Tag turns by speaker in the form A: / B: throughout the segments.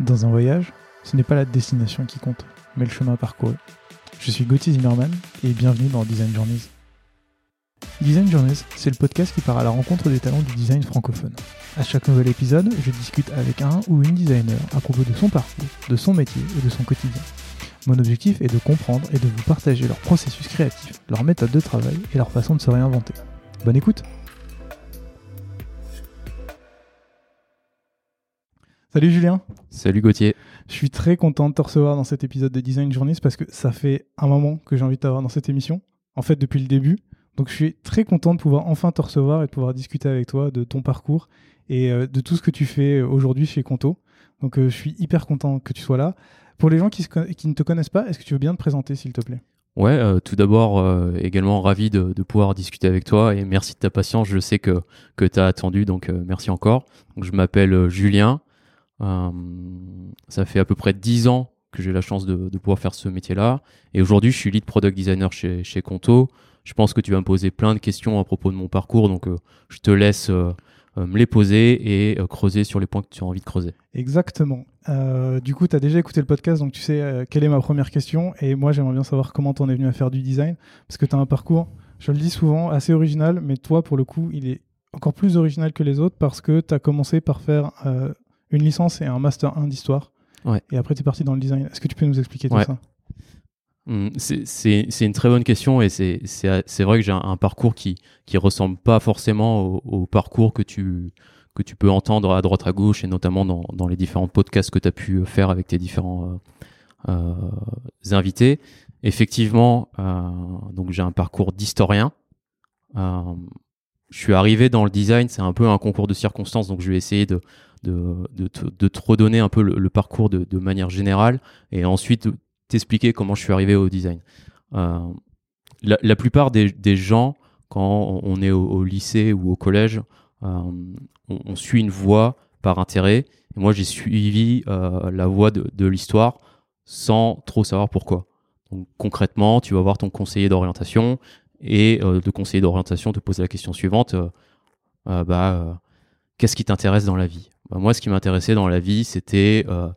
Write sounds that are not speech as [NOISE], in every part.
A: Dans un voyage, ce n'est pas la destination qui compte, mais le chemin parcouru. Je suis Gauthier Zimmerman et bienvenue dans Design Journeys. Design Journeys, c'est le podcast qui part à la rencontre des talents du design francophone. À chaque nouvel épisode, je discute avec un ou une designer à propos de son parcours, de son métier et de son quotidien. Mon objectif est de comprendre et de vous partager leur processus créatif, leur méthode de travail et leur façon de se réinventer. Bonne écoute Salut Julien
B: Salut Gauthier.
A: Je suis très content de te recevoir dans cet épisode de Design Journeys parce que ça fait un moment que j'ai envie de t'avoir dans cette émission. En fait, depuis le début. Donc, je suis très content de pouvoir enfin te recevoir et de pouvoir discuter avec toi de ton parcours et euh, de tout ce que tu fais aujourd'hui chez Conto. Donc, euh, je suis hyper content que tu sois là. Pour les gens qui, ne te connaissent pas, est-ce que tu veux bien te présenter, s'il te plaît?
B: Ouais, euh, tout d'abord, également ravi de, pouvoir discuter avec toi et merci de ta patience. Je sais que, que tu as attendu, donc merci encore. Donc, je m'appelle Julien. Euh, ça fait à peu près 10 ans que j'ai la chance de, pouvoir faire ce métier-là. Et aujourd'hui, je suis lead product designer chez, chez Conto. Je pense que tu vas me poser plein de questions à propos de mon parcours, donc euh, je te laisse euh, me les poser et creuser sur les points que tu as envie de creuser.
A: Exactement. du coup, tu as déjà écouté le podcast, donc tu sais quelle est ma première question. Et moi, j'aimerais bien savoir comment tu en es venu à faire du design, parce que tu as un parcours, je le dis souvent, assez original, mais toi, pour le coup, il est encore plus original que les autres parce que tu as commencé par faire une licence et un master 1 d'histoire.
B: Ouais.
A: Et après, tu es parti dans le design. Est-ce que tu peux nous expliquer tout ça
B: hum, c'est une très bonne question et c'est vrai que j'ai un, parcours qui qui ressemble pas forcément au, parcours que tu que tu peux entendre à droite à gauche et notamment dans, dans les différents podcasts que tu as pu faire avec tes différents euh, euh, invités. Effectivement, euh, donc j'ai un parcours d'historien. Je suis arrivé dans le design, c'est un peu un concours de circonstances, donc je vais essayer de te redonner un peu le, parcours de, manière générale et ensuite t'expliquer comment je suis arrivé au design. Euh, la, plupart des, gens, quand on est au, lycée ou au collège, euh, on, suit une voie par intérêt. Moi, j'ai suivi euh, la voie de l'histoire sans trop savoir pourquoi. Donc, concrètement, tu vas voir ton conseiller d'orientation et le conseiller d'orientation te pose la question suivante bah, qu'est-ce qui t'intéresse dans la vie? Bah, moi, ce qui m'intéressait dans la vie, c'était euh,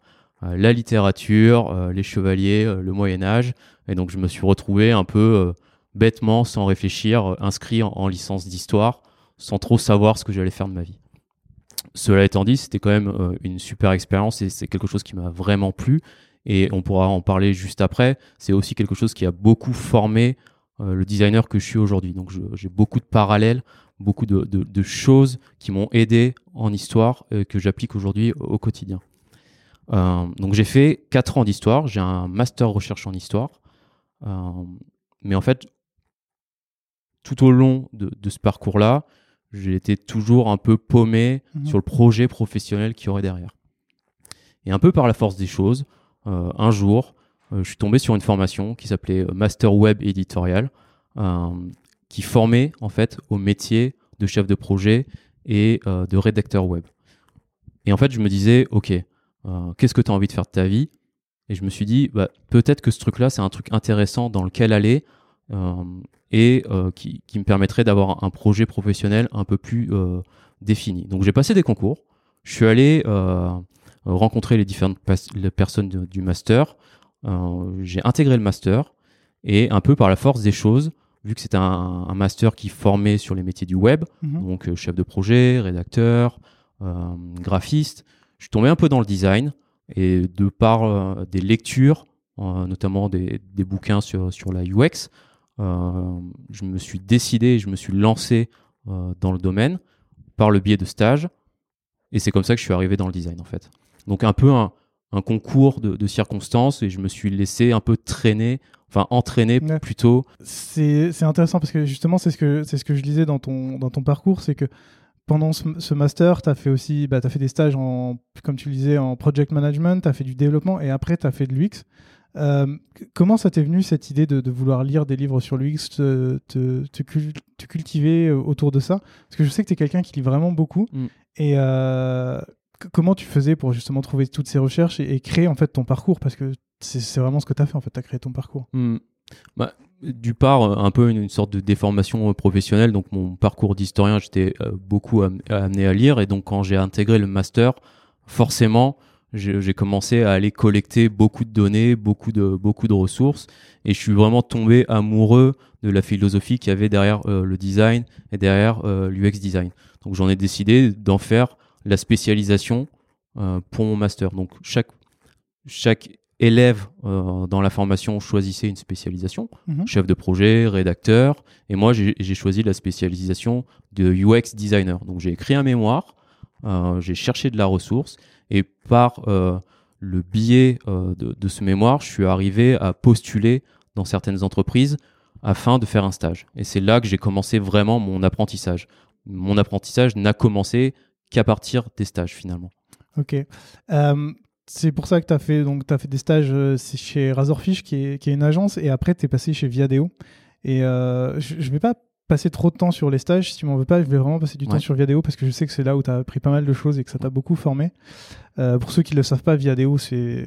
B: euh, la littérature, euh, les chevaliers, le Moyen Âge. Et donc, je me suis retrouvé un peu bêtement, sans réfléchir, inscrit en, licence d'histoire, sans trop savoir ce que j'allais faire de ma vie. Cela étant dit, c'était quand même une super expérience et c'est quelque chose qui m'a vraiment plu. Et on pourra en parler juste après. C'est aussi quelque chose qui a beaucoup formé le designer que je suis aujourd'hui. Donc j'ai beaucoup de parallèles beaucoup de, choses qui m'ont aidé en histoire et que j'applique aujourd'hui au quotidien. Euh, donc j'ai fait 4 ans d'histoire, j'ai un master recherche en histoire, euh, mais en fait, tout au long de, ce parcours-là, j'ai été toujours un peu paumé mhm. sur le projet professionnel qu'il y aurait derrière. Et un peu par la force des choses, euh, un jour, je suis tombé sur une formation qui s'appelait Master Web Editorial, qui formait en fait au métier de chef de projet et euh, de rédacteur web. Et en fait, je me disais, ok, euh, qu'est-ce que tu as envie de faire de ta vie? Et je me suis dit, bah, peut-être que ce truc-là, c'est un truc intéressant dans lequel aller euh, et qui, me permettrait d'avoir un projet professionnel un peu plus défini. Donc j'ai passé des concours, je suis allé rencontrer les différentes personnes du master, j'ai intégré le master et un peu par la force des choses, vu que c'était un, master qui formait sur les métiers du web, mhm. donc euh, chef de projet, rédacteur, euh, graphiste, je suis tombé un peu dans le design et de par euh, des lectures, notamment des, bouquins sur, sur la UX, je me suis décidé, je me suis lancé dans le domaine par le biais de stages et c'est comme ça que je suis arrivé dans le design en fait. Donc un peu un, concours de, de circonstances et je me suis laissé un peu traîner enfin entraîner plutôt.
A: C'est intéressant parce que justement, c'est ce que ce que je lisais dans ton dans ton parcours, c'est que pendant ce, master, tu as fait aussi bah, as fait des stages en comme tu le disais en project management, tu as fait du développement et après tu as fait de l'UX. Euh, comment ça t'est venu cette idée de, vouloir lire des livres sur l'UX, te, te, cultiver euh, autour de ça? Parce que je sais que tu es quelqu'un qui lit vraiment beaucoup. Mm. Et euh, comment tu faisais pour justement trouver toutes ces recherches et, créer en fait ton parcours? Parce que c'est vraiment ce que tu as fait en fait, tu as créé ton parcours.
B: Hmm. Bah, du part, euh, un peu une, sorte de déformation euh, professionnelle. Donc, mon parcours d'historien, j'étais euh, beaucoup amené à lire. Et donc, quand j'ai intégré le master, forcément, j'ai commencé à aller collecter beaucoup de données, beaucoup de, beaucoup de ressources, et je suis vraiment tombé amoureux de la philosophie qu'il y avait derrière le design et derrière l'UX design. Donc j'en ai décidé d'en faire la spécialisation euh, pour mon master. Donc chaque, chaque élève dans la formation choisissait une spécialisation,
A: Mhm.
B: chef de projet, rédacteur, et moi j'ai choisi la spécialisation de UX designer. Donc j'ai écrit un mémoire, euh, j'ai cherché de la ressource, et par euh, le biais euh, de, de ce mémoire, je suis arrivé à postuler dans certaines entreprises afin de faire un stage. Et c'est là que j'ai commencé vraiment mon apprentissage. Mon apprentissage n'a commencé qu'à partir des stages finalement.
A: Ok. Euh, c'est pour ça que tu as fait, donc, as fait des stages euh, chez Razorfish, qui est, qui est une agence, et après, tu es passé chez Viadeo. Et euh, je ne vais pas passer trop de temps sur les stages, si tu m'en veux pas, je vais vraiment passer du temps sur Viadeo, parce que je sais que c'est là où tu as appris pas mal de choses et que ça t'a beaucoup formé. Euh, pour ceux qui ne le savent pas, Viadeo, c'est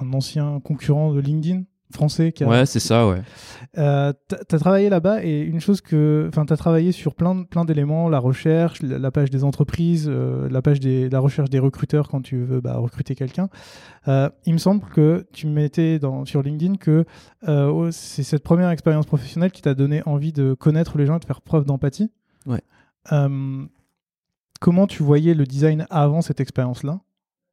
A: un ancien concurrent de LinkedIn français qui a,
B: Ouais, c'est ça, ouais.
A: euh, t'as as travaillé là-bas et une chose que, enfin, t'as travaillé sur plein, plein d'éléments, la recherche, la, page des entreprises, euh, la page des, la recherche des recruteurs quand tu veux bah, recruter quelqu'un. Euh, il me semble que tu mettais dans, sur LinkedIn que euh, oh, c'est cette première expérience professionnelle qui t'a donné envie de connaître les gens et de faire preuve d'empathie.
B: Ouais.
A: Comment tu voyais le design avant cette expérience-là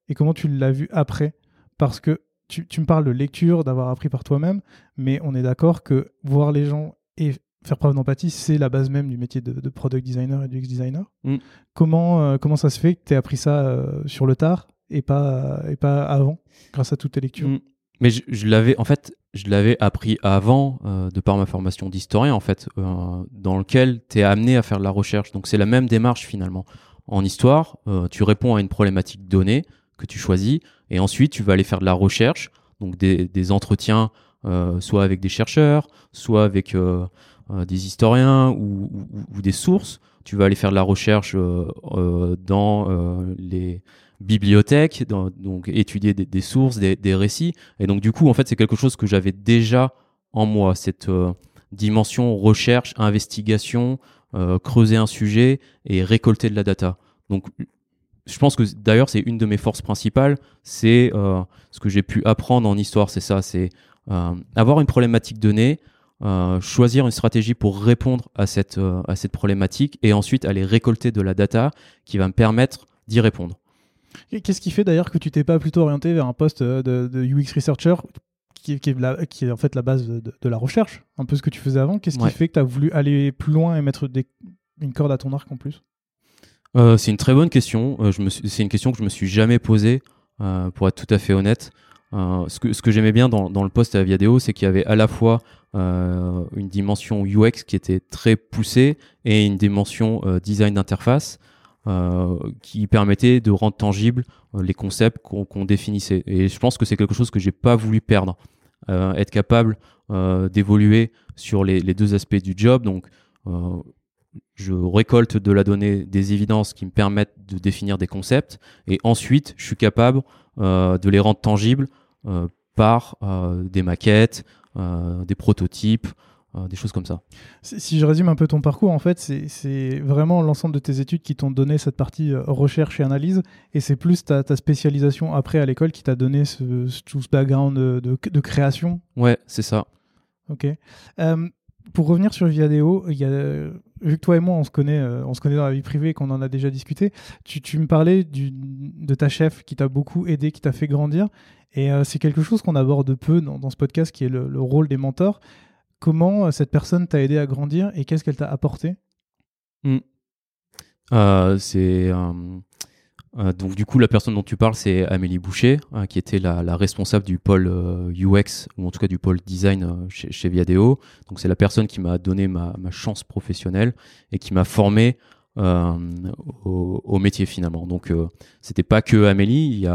A: et comment tu l'as vu après? Parce que tu, tu me parles de lecture, d'avoir appris par toi-même, mais on est d'accord que voir les gens et faire preuve d'empathie, c'est la base même du métier de, de product designer et du UX designer.
B: Mm.
A: Comment, euh, comment ça se fait que tu aies appris ça euh, sur le tard et pas, et pas avant, grâce à toutes tes lectures?
B: Mm. Mais je, je l'avais, en fait, je l'avais appris avant, euh, de par ma formation d'historien, en fait, dans lequel tu es amené à faire de la recherche. Donc c'est la même démarche finalement. En histoire, tu réponds à une problématique donnée que tu choisis, et ensuite tu vas aller faire de la recherche, donc des, entretiens, euh, soit avec des chercheurs, soit avec euh, euh, des historiens ou, des sources. Tu vas aller faire de la recherche dans les bibliothèques, donc étudier des, sources, des, des récits. Et donc, du coup, en fait, c'est quelque chose que j'avais déjà en moi, cette dimension recherche, investigation, creuser un sujet et récolter de la data. Donc, je pense que d'ailleurs, c'est une de mes forces principales. C'est euh, ce que j'ai pu apprendre en histoire, c'est ça c'est euh, avoir une problématique donnée, euh, choisir une stratégie pour répondre à cette, à cette problématique et ensuite aller récolter de la data qui va me permettre d'y répondre.
A: Qu'est-ce qui fait d'ailleurs que tu t'es pas plutôt orienté vers un poste de, de UX researcher qui, qui est la- qui est en fait la base de, de la recherche, un peu ce que tu faisais avant? Qu'est-ce
B: Ouais.
A: qui fait que tu as voulu aller plus loin et mettre des- une corde à ton arc en plus?
B: Euh, c'est une très bonne question. Euh, c'est une question que je me suis jamais posée, euh, pour être tout à fait honnête. Ce que, j'aimais bien dans, dans le poste à Viadeo, c'est qu'il y avait à la fois une dimension UX qui était très poussée et une dimension design d'interface qui permettait de rendre tangibles les concepts qu'on définissait. Et je pense que c'est quelque chose que j'ai pas voulu perdre. Être capable d'évoluer sur les, les deux aspects du job, donc je récolte de la donnée des évidences qui me permettent de définir des concepts et ensuite je suis capable euh, de les rendre tangibles euh, par euh, des maquettes, des prototypes, des choses comme ça.
A: Si je résume un peu ton parcours, en fait, c'est- vraiment l'ensemble de tes études qui t'ont donné cette partie recherche et analyse, et c'est plus ta, ta spécialisation après à l'école qui t'a donné ce, tout ce background de, de- de création?
B: Ouais, c'est ça.
A: Ok. Pour revenir sur Viadeo, il y a, vu que toi et moi on se connaît, euh, on se connaît dans la vie privée, qu'on en a déjà discuté, tu, me parlais de ta chef qui t'a beaucoup aidé, qui t'a fait grandir, et euh, c'est quelque chose qu'on aborde peu dans, ce podcast, qui est le, le rôle des mentors. Comment euh, cette personne t'a aidé à grandir et qu'est-ce qu'elle t'a apporté?
B: Euh, c'est donc du coup la personne dont tu parles c'est Amélie Boucher euh, qui était la, responsable du pôle euh, UX ou en tout cas du pôle design euh, chez, Viadeo. Donc c'est la personne qui m'a donné ma, chance professionnelle et qui m'a formé euh, au, métier finalement. Donc euh, c'était pas que Amélie,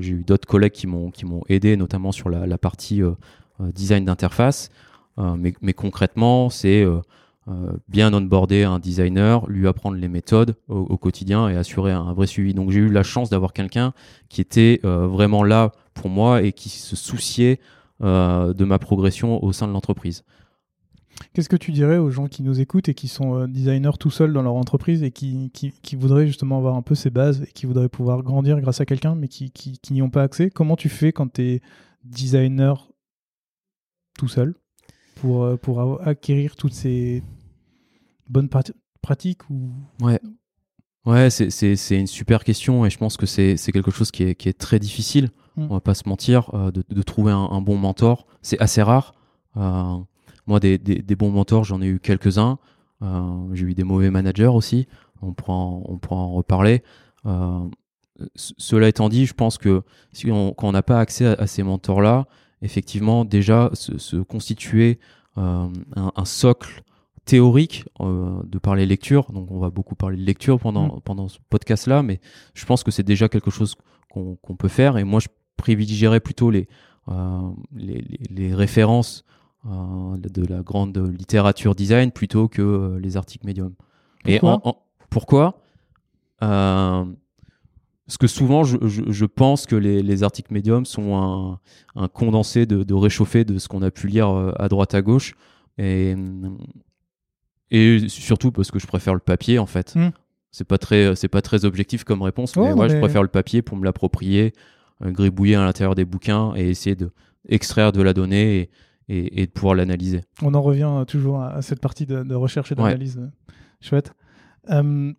B: j'ai eu d'autres collègues qui m'ont aidé notamment sur la, partie euh, euh, design d'interface. Euh, mais, concrètement c'est euh, euh, bien onboarder un designer, lui apprendre les méthodes au, quotidien et assurer un, vrai suivi. Donc j'ai eu la chance d'avoir quelqu'un qui était euh, vraiment là pour moi et qui se souciait euh, de ma progression au sein de l'entreprise.
A: Qu'est-ce que tu dirais aux gens qui nous écoutent et qui sont euh, designers tout seuls dans leur entreprise et qui, voudraient justement avoir un peu ces bases et qui voudraient pouvoir grandir grâce à quelqu'un mais qui, qui n'y ont pas accès? Comment tu fais quand tu es designer tout seul? Pour, euh, pour acquérir toutes ces bonnes pratiques ou...
B: Ouais. Ouais, c'est une super question et je pense que c'est quelque chose qui est, qui est très difficile, mmh. on va pas se mentir, euh, de, de, trouver un, un, bon mentor. C'est assez rare. Euh, moi, des, des, des, bons mentors, j'en ai eu quelques-uns. Euh, j'ai eu des mauvais managers aussi. On pourra en, on pourra en reparler. Cela étant dit, je pense que si on, quand on n'a pas accès à, ces mentors-là, effectivement, déjà se, se constituer euh, un, un, socle théorique euh, de parler lecture. Donc, on va beaucoup parler de lecture pendant, mmh. pendant ce podcast-là, mais je pense que c'est déjà quelque chose qu'on peut faire. Et moi, je privilégierais plutôt les, euh, les, les, les, références euh, de la grande littérature design plutôt que les articles médium.
A: Et en,
B: en, pourquoi? Parce que souvent, je, je, je pense que les, les, articles médium sont un, un condensé de, de, réchauffé de ce qu'on a pu lire euh, à droite à gauche. Et, et surtout parce que je préfère le papier en fait.
A: Mm.
B: C'est pas très c'est pas très objectif comme réponse, mais moi
A: mais-
B: je préfère le papier pour me l'approprier, euh, gribouiller à l'intérieur des bouquins et essayer de extraire de la donnée et, et, et de pouvoir l'analyser.
A: On en revient toujours à, cette partie de, de recherche et d'analyse. euh, Chouette. Euh,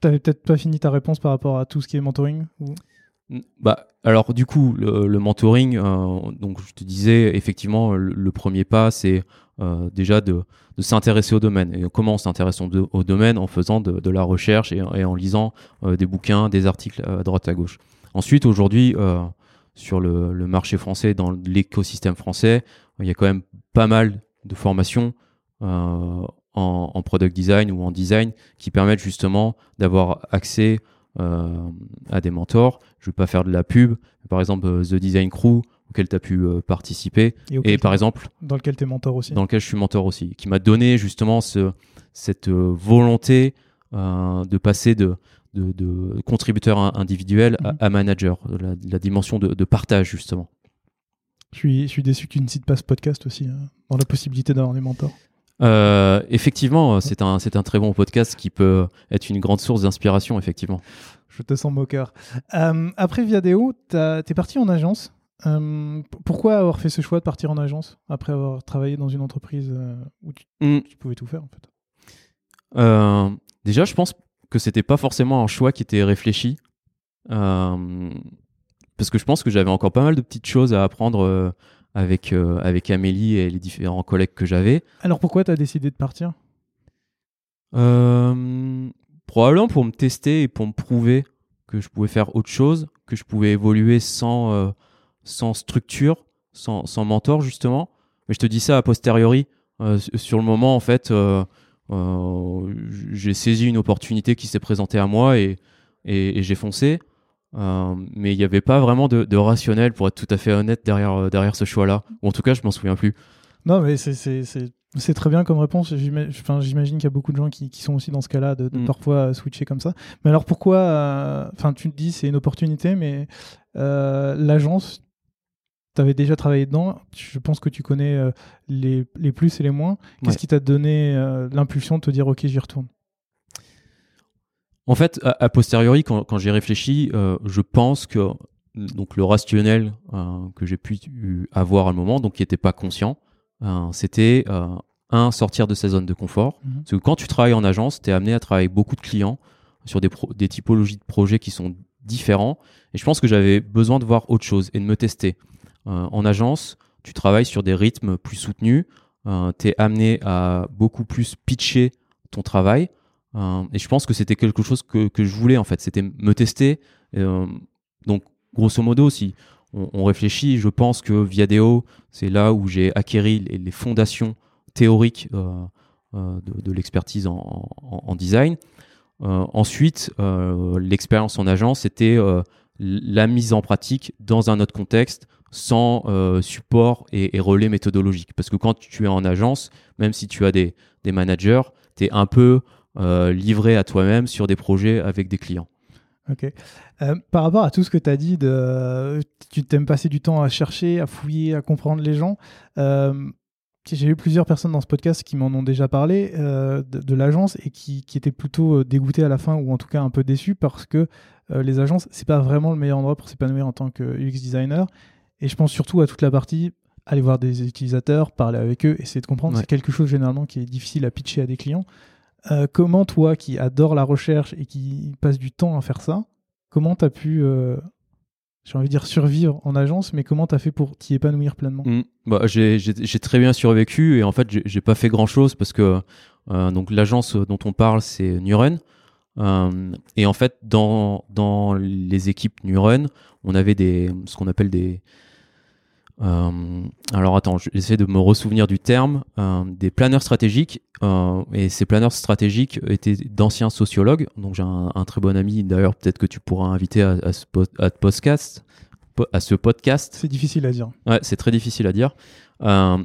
A: T'avais peut-être pas fini ta réponse par rapport à tout ce qui est mentoring ou...
B: Bah, alors du coup, le, mentoring, euh, donc je te disais, effectivement, le, premier pas, c'est euh, déjà de, s'intéresser au domaine. Et comment on s'intéresse au, do- au domaine En faisant de, la recherche et, en lisant euh, des bouquins, des articles à droite à gauche. Ensuite, aujourd'hui, sur le, marché français, dans l'écosystème français, il y a quand même pas mal de formations en, en product design ou en design qui permettent justement d'avoir accès euh, à des mentors. Je ne vais pas faire de la pub. Par exemple, euh, The Design Crew, auquel tu as pu euh, participer. Et par exemple,
A: dans lequel tu es mentor aussi.
B: dans lequel je suis mentor aussi, qui m'a donné justement ce, cette volonté euh, de passer de, de, de contributeur in- individuel à,
A: Mhm.
B: à manager, la, la dimension de, de partage justement.
A: Je suis, je suis déçu que tu ne cites pas ce podcast aussi, euh, dans la possibilité d'avoir des mentors.
B: Euh, effectivement, euh, c'est un, c'est un très bon podcast qui peut être une grande source d'inspiration, effectivement.
A: Je te sens moqueur. Euh, après Viadeo, t'as- t'es parti en agence. Euh, pourquoi avoir fait ce choix de partir en agence après avoir travaillé dans une entreprise où tu,
B: Mm.
A: tu pouvais tout faire en fait?
B: Euh, déjà, je pense que c'était pas forcément un choix qui était réfléchi. Euh, parce que je pense que j'avais encore pas mal de petites choses à apprendre euh, avec, euh, avec Amélie et les différents collègues que j'avais.
A: Alors pourquoi tu as décidé de partir?
B: Euh, probablement pour me tester et pour me prouver que je pouvais faire autre chose, que je pouvais évoluer sans, euh, sans structure, sans, sans mentor justement. Mais je te dis ça a posteriori. Sur le moment, en fait, j'ai saisi une opportunité qui s'est présentée à moi et, et, et j'ai foncé. Euh, mais il n'y avait pas vraiment de, de rationnel, pour être tout à fait honnête, derrière, euh, derrière ce choix-là. Ou en tout cas, je m'en souviens plus.
A: Non, mais c'est- très bien comme réponse. J'imagine qu'il y a beaucoup de gens qui, qui sont aussi dans ce cas-là, de, de
B: Mm.
A: parfois euh, switcher comme ça. Mais alors pourquoi euh, Enfin, tu te dis c'est une opportunité, mais euh, l'agence, tu avais déjà travaillé dedans. Je pense que tu connais les, les plus et les moins. Qu'est-ce
B: Ouais.
A: qui t'a donné l'impulsion de te dire ok, j'y retourne?
B: En fait, a, a posteriori, quand, quand j'ai réfléchi, euh, je pense que donc le rationnel euh, que j'ai pu avoir à un moment, donc qui n'était pas conscient, euh, c'était un sortir de sa zone de confort.
A: Mhm.
B: Parce que quand tu travailles en agence, tu es amené à travailler avec beaucoup de clients sur des, pro- des typologies de projets qui sont différents. Et je pense que j'avais besoin de voir autre chose et de me tester. Euh, en agence, tu travailles sur des rythmes plus soutenus. Euh, tu es amené à beaucoup plus pitcher ton travail. Euh, et je pense que c'était quelque chose que, que je voulais en fait. C'était me tester. Euh, donc, grosso modo, si on, réfléchit, je pense que Viadeo, c'est là où j'ai acquéri les, fondations théoriques euh, de, l'expertise en, design. Ensuite, l'expérience en agence, c'était la mise en pratique dans un autre contexte, sans support et, relais méthodologique. Parce que quand tu es en agence, même si tu as des, des managers, tu es un peu livré à toi-même sur des projets avec des clients.
A: Ok. Euh, par rapport à tout ce que tu as dit, de, tu t'aimes passer du temps à chercher, à fouiller, à comprendre les gens. euh, j'ai eu plusieurs personnes dans ce podcast qui m'en ont déjà parlé de, de l'agence et qui, qui, étaient plutôt dégoûtées à la fin ou en tout cas un peu déçues parce que les agences, c'est pas vraiment le meilleur endroit pour s'épanouir en tant que UX designer. Et je pense surtout à toute la partie aller voir des utilisateurs, parler avec eux, essayer de comprendre. C'est quelque chose généralement qui est difficile à pitcher à des clients. Euh, comment toi, qui adore la recherche et qui passe du temps à faire ça, comment tu as pu, euh, j'ai envie de dire, survivre en agence, mais comment tu as fait pour t'y épanouir pleinement?
B: Mmh. bah, J'ai très bien survécu et en fait, j'ai pas fait grand-chose parce que euh, l'agence dont on parle, c'est Nuren. et en fait, dans, dans les équipes Nuren, on avait des, ce qu'on appelle des, alors attends, j'essaie de me ressouvenir du terme, euh, des planeurs stratégiques. Euh, et ces planeurs stratégiques étaient d'anciens sociologues. Donc j'ai un, très bon ami, d'ailleurs peut-être que tu pourras inviter à, ce, podcast. À ce podcast.
A: C'est difficile à dire.
B: Ouais, c'est très difficile à dire.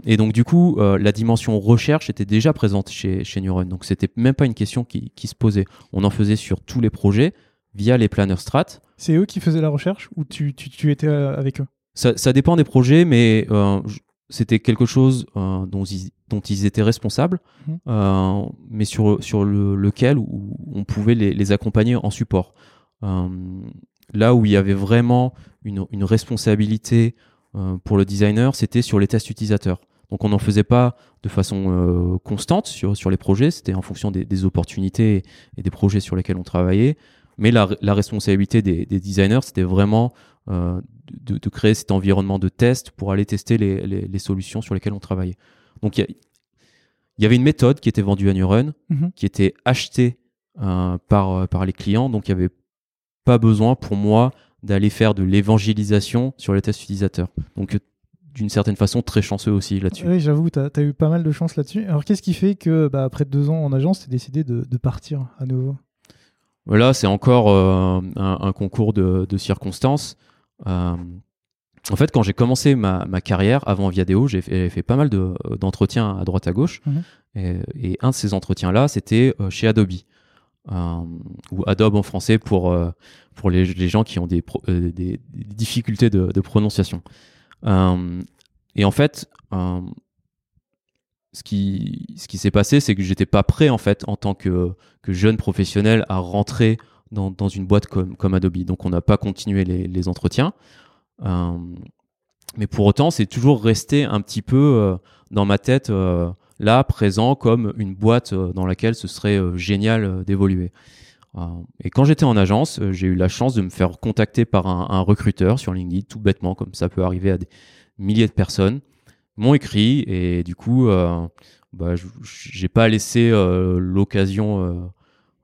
B: et donc du coup, la dimension recherche était déjà présente chez, chez Neuron. Donc c'était même pas une question qui, qui, se posait. On en faisait sur tous les projets via les planeurs strat.
A: C'est eux qui faisaient la recherche ou tu, tu, tu étais avec eux?
B: Ça, dépend des projets, mais euh, c'était quelque chose euh, dont, ils, dont ils étaient responsables, euh, mais sur, sur lequel on pouvait les, accompagner en support. là où il y avait vraiment une, responsabilité pour le designer, c'était sur les tests utilisateurs. Donc on n'en faisait pas de façon constante sur, sur les projets, c'était en fonction des, opportunités et des projets sur lesquels on travaillait. Mais la, responsabilité des, des designers, c'était vraiment euh, de, créer cet environnement de test pour aller tester les, solutions sur lesquelles on travaillait. Donc il y, avait une méthode qui était vendue à Neuron, mhm. qui était achetée euh, par, euh, par les clients, donc il n'y avait pas besoin pour moi d'aller faire de l'évangélisation sur les tests utilisateurs. Donc d'une certaine façon très chanceux aussi là-dessus.
A: Oui, j'avoue, tu as, eu pas mal de chance là-dessus. Alors qu'est-ce qui fait que, bah, après deux ans en agence, tu as décidé de, partir à nouveau?
B: Là, c'est encore un, concours de, de circonstances. Euh, en fait, quand j'ai commencé ma, carrière avant Viadeo, j'ai fait, pas mal d'entretiens à droite à gauche. Mhm. Et, un de ces entretiens-là, c'était euh, chez Adobe. Euh, ou Adobe en français pour, pour les, gens qui ont des, des, difficultés de, prononciation. et en fait, ce qui, s'est passé, c'est que j'étais pas prêt en fait en tant que, jeune professionnel à rentrer dans, une boîte comme, comme, Adobe. Donc on n'a pas continué les, entretiens. Euh, mais pour autant, c'est toujours resté un petit peu euh, dans ma tête, euh, là, présent, comme une boîte dans laquelle ce serait génial d'évoluer. et quand j'étais en agence, j'ai eu la chance de me faire contacter par un, recruteur sur LinkedIn, tout bêtement, comme ça peut arriver à des milliers de personnes, m'ont écrit et du coup, bah, j'ai pas laissé l'occasion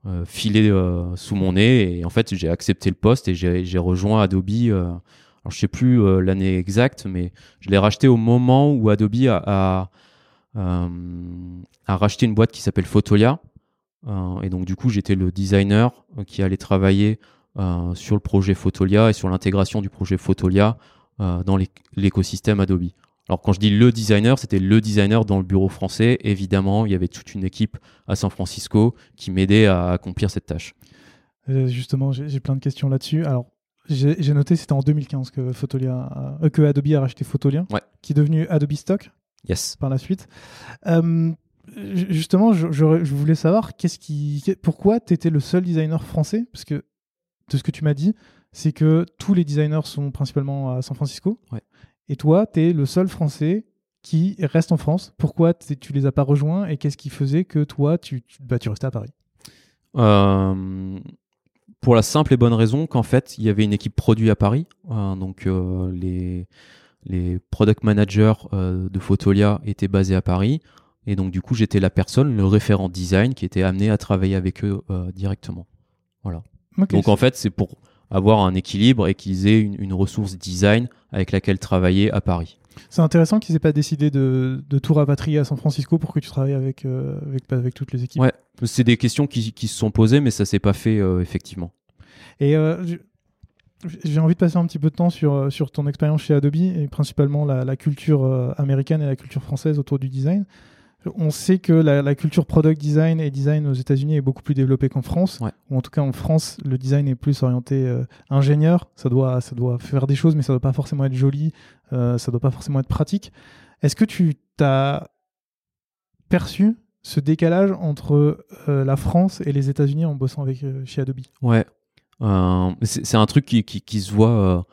B: euh, filé euh, sous mon nez et en fait j'ai accepté le poste et j'ai rejoint Adobe. Euh, alors je sais plus l'année exacte, mais je l'ai racheté au moment où Adobe a, a, racheté une boîte qui s'appelle Photolia. et donc du coup j'étais le designer qui allait travailler sur le projet Photolia et sur l'intégration du projet Photolia dans l'écosystème Adobe. Alors quand je dis le designer, c'était le designer dans le bureau français. Évidemment, il y avait toute une équipe à San Francisco qui m'aidait à accomplir cette tâche.
A: Euh, justement, j'ai plein de questions là-dessus. Alors, j'ai noté, c'était en 2015 que, Photolia euh, que Adobe a racheté Photolia, qui est devenu Adobe Stock
B: yes.
A: par la suite. Euh, justement, je, voulais savoir qu'est-ce qui, pourquoi tu étais le seul designer français? Parce que de ce que tu m'as dit, c'est que tous les designers sont principalement à San Francisco.
B: Ouais.
A: Et toi, tu es le seul Français qui reste en France. Pourquoi tu les as pas rejoints et qu'est-ce qui faisait que toi, tu, bah, tu restais à Paris?
B: Euh, Pour la simple et bonne raison qu'en fait, il y avait une équipe produit à Paris. Euh, donc, euh, les, les product managers de Photolia étaient basés à Paris. Et donc, du coup, j'étais la personne, le référent design, qui était amené à travailler avec eux directement. Voilà. donc, en fait, c'est pour avoir un équilibre et qu'ils aient une, ressource design avec laquelle travailler à Paris.
A: C'est intéressant qu'ils aient pas décidé de, tout rapatrier à San Francisco pour que tu travailles avec, euh, avec, avec, toutes les équipes.
B: Ouais, c'est des questions qui, qui, se sont posées, mais ça s'est pas fait euh, effectivement.
A: Et euh, j'ai envie de passer un petit peu de temps sur, sur ton expérience chez Adobe et principalement la, la culture américaine et la culture française autour du design. On sait que la, culture product design et design aux États-Unis est beaucoup plus développée qu'en France. Ou en tout cas, en France, le design est plus orienté euh, ingénieur. Ça doit, ça doit faire des choses, mais ça ne doit pas forcément être joli. Euh, ça ne doit pas forcément être pratique. Est-ce que tu as perçu ce décalage entre la France et les États-Unis en bossant avec chez Adobe?
B: Ouais, c'est un truc qui, qui, se voit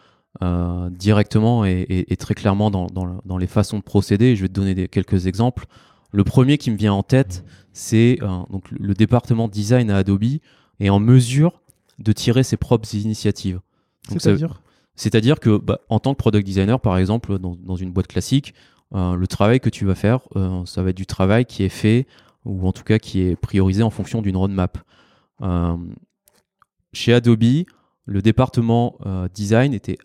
B: directement et, très clairement dans, dans, dans, les façons de procéder. Je vais te donner des, quelques exemples. Le premier qui me vient en tête, c'est donc le département design à Adobe est en mesure de tirer ses propres initiatives.
A: C'est-à-dire?
B: C'est-à-dire que, bah, en tant que product designer, par exemple, dans, une boîte classique, euh, le travail que tu vas faire, euh, ça va être du travail qui est fait, ou en tout cas qui est priorisé en fonction d'une roadmap. Euh, chez Adobe, le département design était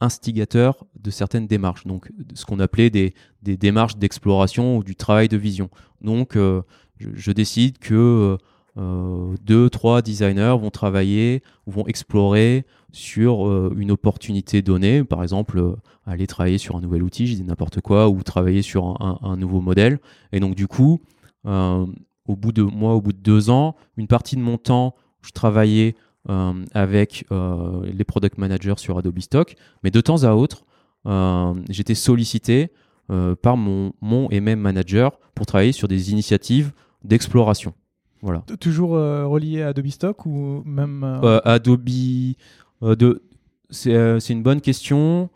B: instigateur de certaines démarches, donc ce qu'on appelait des, démarches d'exploration ou du travail de vision. Donc, je, je, décide que euh, deux, trois designers vont travailler ou vont explorer sur euh, une opportunité donnée, par exemple euh, aller travailler sur un nouvel outil, je dis n'importe quoi, ou travailler sur un, nouveau modèle. Et donc du coup, au bout de moi, au bout de deux ans, une partie de mon temps, je travaillais avec les product managers sur Adobe Stock, mais de temps à autre, j'étais sollicité par mon, mon et même manager pour travailler sur des initiatives d'exploration. Voilà.
A: Toujours euh, relié à Adobe Stock ou même
B: euh, euh, Adobe de c'est une bonne question.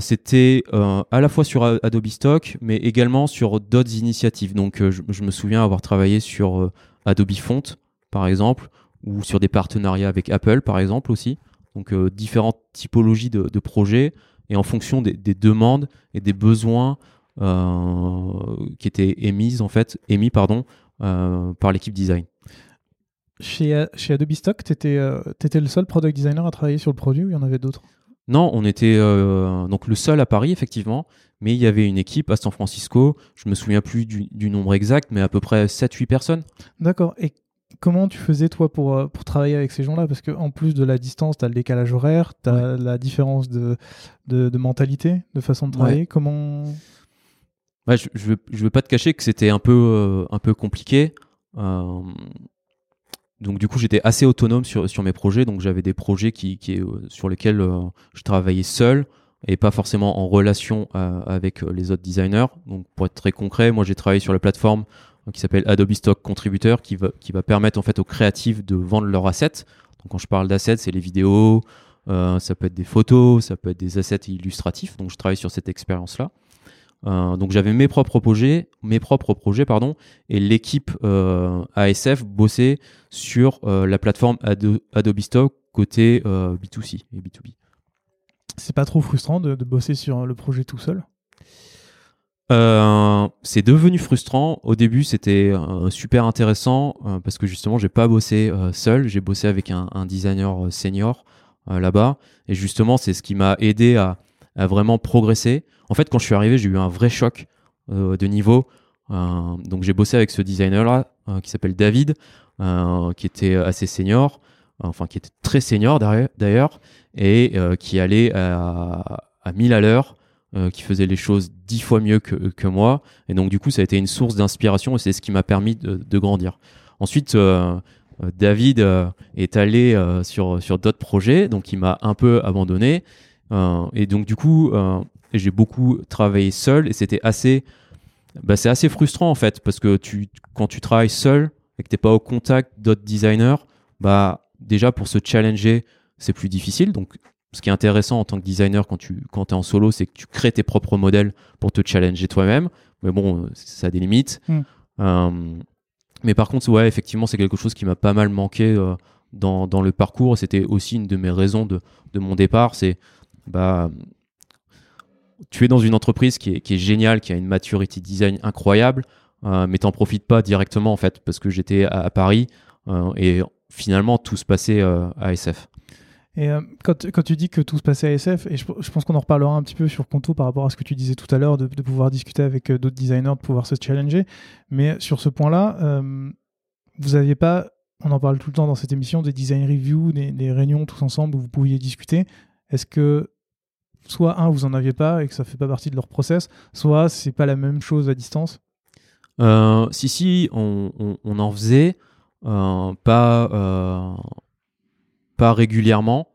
B: C'était à la fois sur Adobe Stock, mais également sur d'autres initiatives. Donc, je, me souviens avoir travaillé sur Adobe Font, par exemple, ou sur des partenariats avec Apple, par exemple, aussi. Donc, différentes typologies de, de, projets et en fonction des, des demandes et des besoins qui étaient émis, en fait, émis, pardon, euh, par l'équipe design.
A: Chez, chez Adobe Stock, tu étais, euh, étais, le seul product designer à travailler sur le produit ou il y en avait d'autres?
B: Non, on était euh, donc le seul à Paris, effectivement, mais il y avait une équipe à San Francisco, je me souviens plus du, nombre exact, mais à peu près 7-8 personnes.
A: D'accord. Et comment tu faisais, toi, pour, pour travailler avec ces gens-là? Parce qu'en plus de la distance, tu as le décalage horaire, tu as la différence de, de, mentalité, de façon de travailler. Comment?
B: Je ne veux, pas te cacher que c'était un peu, euh, un peu compliqué. Euh, donc du coup, j'étais assez autonome sur, sur mes projets. Donc j'avais des projets qui, qui, euh, sur lesquels je travaillais seul et pas forcément en relation avec les autres designers. Donc pour être très concret, moi j'ai travaillé sur la plateforme qui s'appelle Adobe Stock Contributor qui va, qui va permettre en fait aux créatifs de vendre leurs assets. Donc quand je parle d'assets, c'est les vidéos, ça peut être des photos, ça peut être des assets illustratifs. Donc je travaille sur cette expérience-là. Euh, donc j'avais mes propres projets, mes propres projets pardon, et l'équipe euh, ASF bossait sur euh, la plateforme Adobe Stock côté B2C et B2B.
A: C'est pas trop frustrant de, bosser sur le projet tout seul?
B: C'est devenu frustrant. Au début, c'était super intéressant parce que justement, j'ai pas bossé seul. J'ai bossé avec un, designer senior là-bas, et justement, c'est ce qui m'a aidé à, vraiment progresser. En fait, quand je suis arrivé, j'ai eu un vrai choc euh, de niveau. Euh, donc j'ai bossé avec ce designer-là, euh, qui s'appelle David, qui était assez senior, enfin qui était très senior d'ailleurs, et qui allait à, à 1000 à l'heure, qui faisait les choses dix fois mieux que, moi. Et donc du coup, ça a été une source d'inspiration et c'est ce qui m'a permis de, grandir. Ensuite, David est allé sur, sur d'autres projets, donc il m'a un peu abandonné. et donc du coup, j'ai beaucoup travaillé seul et c'était assez bah, assez frustrant en fait parce que tu quand tu travailles seul et que t'es pas au contact d'autres designers bah déjà pour se challenger c'est plus difficile donc ce qui est intéressant en tant que designer quand tu quand es en solo c'est que tu crées tes propres modèles pour te challenger toi-même mais bon ça a des limites hmm. euh, mais par contre ouais effectivement c'est quelque chose qui m'a pas mal manqué euh, dans, dans le parcours c'était aussi une de mes raisons de, de mon départ c'est bah tu es dans une entreprise qui est, qui est géniale, qui a une maturity design incroyable, euh, mais t'en profites pas directement en fait, parce que j'étais à, Paris euh, et finalement tout se passait à SF.
A: Et euh, quand, tu dis que tout se passait à SF, et je, pense qu'on en reparlera un petit peu sur Conto par rapport à ce que tu disais tout à l'heure, de, pouvoir discuter avec d'autres designers, de pouvoir se challenger, mais sur ce point-là, vous n'aviez pas, on en parle tout le temps dans cette émission, des design reviews, des, réunions tous ensemble où vous pouviez discuter. Est-ce que soit un, vous en aviez pas et que ça fait pas partie de leur process, soit c'est pas la même chose à distance?
B: Euh, Si, si, on, en faisait, euh, pas, euh, pas régulièrement,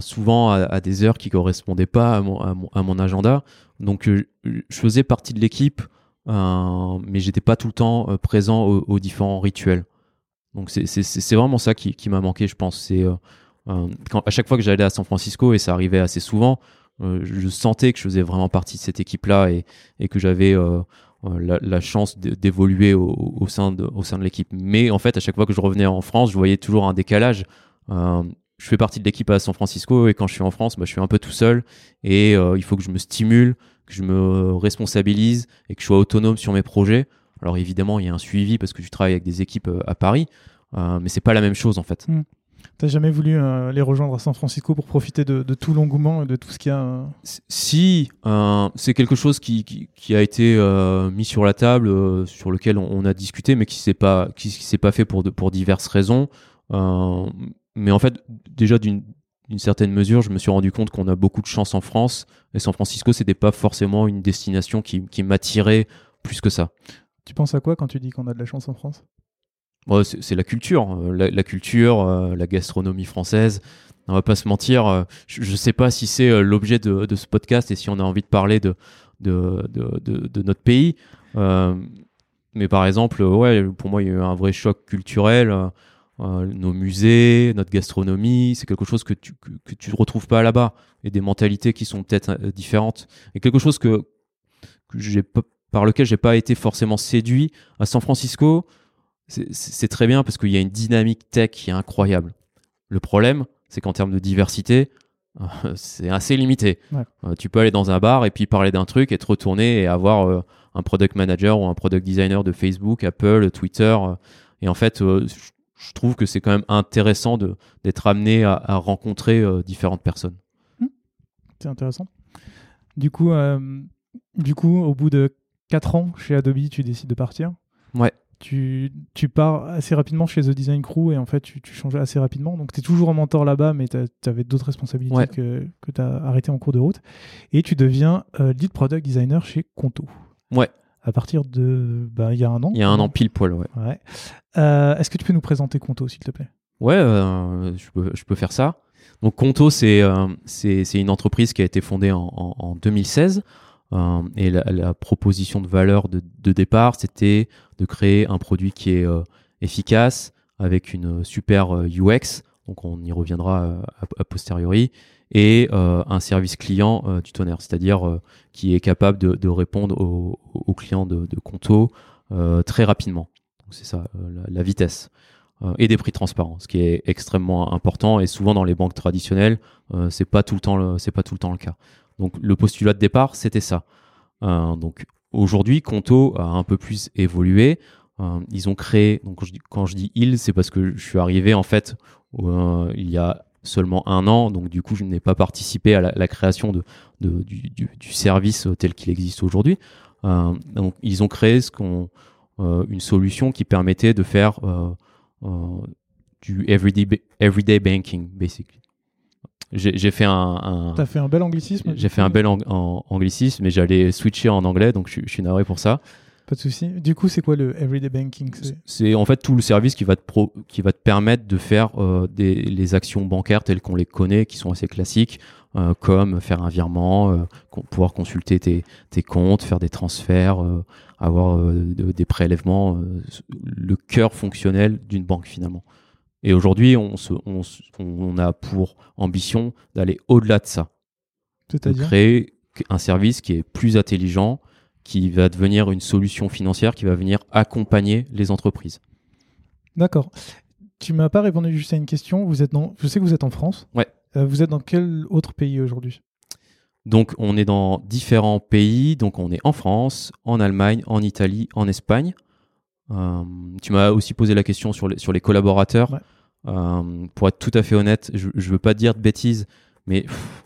B: souvent à, des heures qui correspondaient pas à mon, agenda. Donc je faisais partie de l'équipe euh, mais j'étais pas tout le temps euh, présent aux, différents rituels. Donc c'est vraiment ça qui, m'a manqué, je pense. C'est à chaque fois que j'allais à San Francisco et ça arrivait assez souvent, je sentais que je faisais vraiment partie de cette équipe-là et, que j'avais la, chance d'évoluer au, sein de, au sein de l'équipe. Mais en fait, à chaque fois que je revenais en France, je voyais toujours un décalage. Euh, je fais partie de l'équipe à San Francisco et quand je suis en France, bah, je suis un peu tout seul et euh, il faut que je me stimule, que je me responsabilise et que je sois autonome sur mes projets. Alors évidemment, il y a un suivi parce que tu travailles avec des équipes euh, à Paris, mais c'est pas la même chose en fait.
A: Mmh. T'as jamais voulu euh, les rejoindre à San Francisco pour profiter de, de tout l'engouement et de tout ce qu'il y a euh
B: Si, euh, c'est quelque chose qui, qui, qui, a été mis sur la table, sur lequel on, on, a discuté, mais qui s'est pas qui, qui s'est pas fait pour de, pour diverses raisons. Mais en fait, déjà d'une certaine mesure, je me suis rendu compte qu'on a beaucoup de chance en France et San Francisco, c'était pas forcément une destination qui, qui m'attirait plus que ça.
A: Tu penses à quoi quand tu dis qu'on a de la chance en France?
B: Bon, c'est la culture, la, la culture, euh, la gastronomie française. On va pas se mentir. Euh, je, je sais pas si c'est euh, l'objet de, de, ce podcast et si on a envie de parler de de, de, de notre pays. Euh, mais par exemple, ouais, pour moi, il y a eu un vrai choc culturel. Euh, nos musées, notre gastronomie, c'est quelque chose que tu que, que tu retrouves pas là-bas et des mentalités qui sont peut-être différentes. Et quelque chose que, que j'ai par lequel j'ai pas été forcément séduit à San Francisco c'est très bien parce qu'il y a une dynamique tech qui est incroyable. Le problème, c'est qu'en termes de diversité, [LAUGHS] c'est assez limité.
A: Ouais.
B: Euh, tu peux aller dans un bar et puis parler d'un truc et te retourner et avoir euh, un product manager ou un product designer de Facebook, Apple, Twitter. Euh, et en fait, euh, je trouve que c'est quand même intéressant d'être amené à, à rencontrer euh, différentes personnes.
A: Mmh. C'est intéressant. Du coup, du coup, au bout de 4 ans chez Adobe, tu décides de partir.
B: Ouais
A: tu, tu, pars assez rapidement chez The Design Crew et en fait tu, tu changes assez rapidement. Donc tu es toujours un mentor là-bas, mais tu avais d'autres responsabilités
B: ouais.
A: que, que tu as arrêté en cours de route. Et tu deviens euh, lead product designer chez Conto.
B: Ouais.
A: À partir de. Bah, il y a un an.
B: Il y a un an pile poil, ouais.
A: ouais. Euh, Est-ce que tu peux nous présenter Conto, s'il te plaît?
B: Ouais, euh, je, peux, je peux faire ça. Donc Conto, c'est euh, une entreprise qui a été fondée en, en, en 2016. Euh, et la, la, proposition de valeur de, de départ, c'était de créer un produit qui est efficace, avec une super UX, donc on y reviendra a posteriori, et euh, un service client du tonnerre, c'est-à-dire qui est capable de, répondre aux, clients de, Conto très rapidement. C'est ça, la, vitesse. et des prix transparents, ce qui est extrêmement important et souvent dans les banques traditionnelles, c'est pas pas tout le temps le cas. Donc le postulat de départ, c'était ça. Euh, donc aujourd'hui, Conto a un peu plus évolué. Euh, ils ont créé, donc quand je dis, quand dis ils, c'est parce que je suis arrivé en fait euh, il y a seulement un an, donc du coup je n'ai pas participé à la, la création de, de du, du, du, service tel qu'il existe aujourd'hui. Euh, donc ils ont créé ce qu'on euh, une solution qui permettait de faire du everyday, everyday banking, basically j'ai fait un. un
A: T'as fait un bel anglicisme
B: J'ai fait un bel ang en anglicisme, mais j'allais switcher en anglais, donc je, je suis navré pour ça.
A: Pas de souci. Du coup, c'est quoi le everyday banking
B: C'est en fait tout le service qui va te, pro qui va te permettre de faire euh, des, les actions bancaires telles qu'on les connaît, qui sont assez classiques, euh, comme faire un virement, euh, pouvoir consulter tes, tes, comptes, faire des transferts, avoir de, des prélèvements, le cœur fonctionnel d'une banque finalement. Et aujourd'hui, on, on, on, a pour ambition d'aller au-delà de ça.
A: De
B: créer un service qui est plus intelligent, qui va devenir une solution financière, qui va venir accompagner les entreprises.
A: D'accord. Tu m'as pas répondu juste à une question. Vous êtes dans, je sais que vous êtes en France.
B: Ouais.
A: Euh, vous êtes dans quel autre pays aujourd'hui?
B: Donc, on est dans différents pays. Donc, on est en France, en Allemagne, en Italie, en Espagne. Euh, tu m'as aussi posé la question sur les, sur les collaborateurs.
A: Ouais.
B: Euh, pour être tout à fait honnête, je ne veux pas dire de bêtises, mais pff,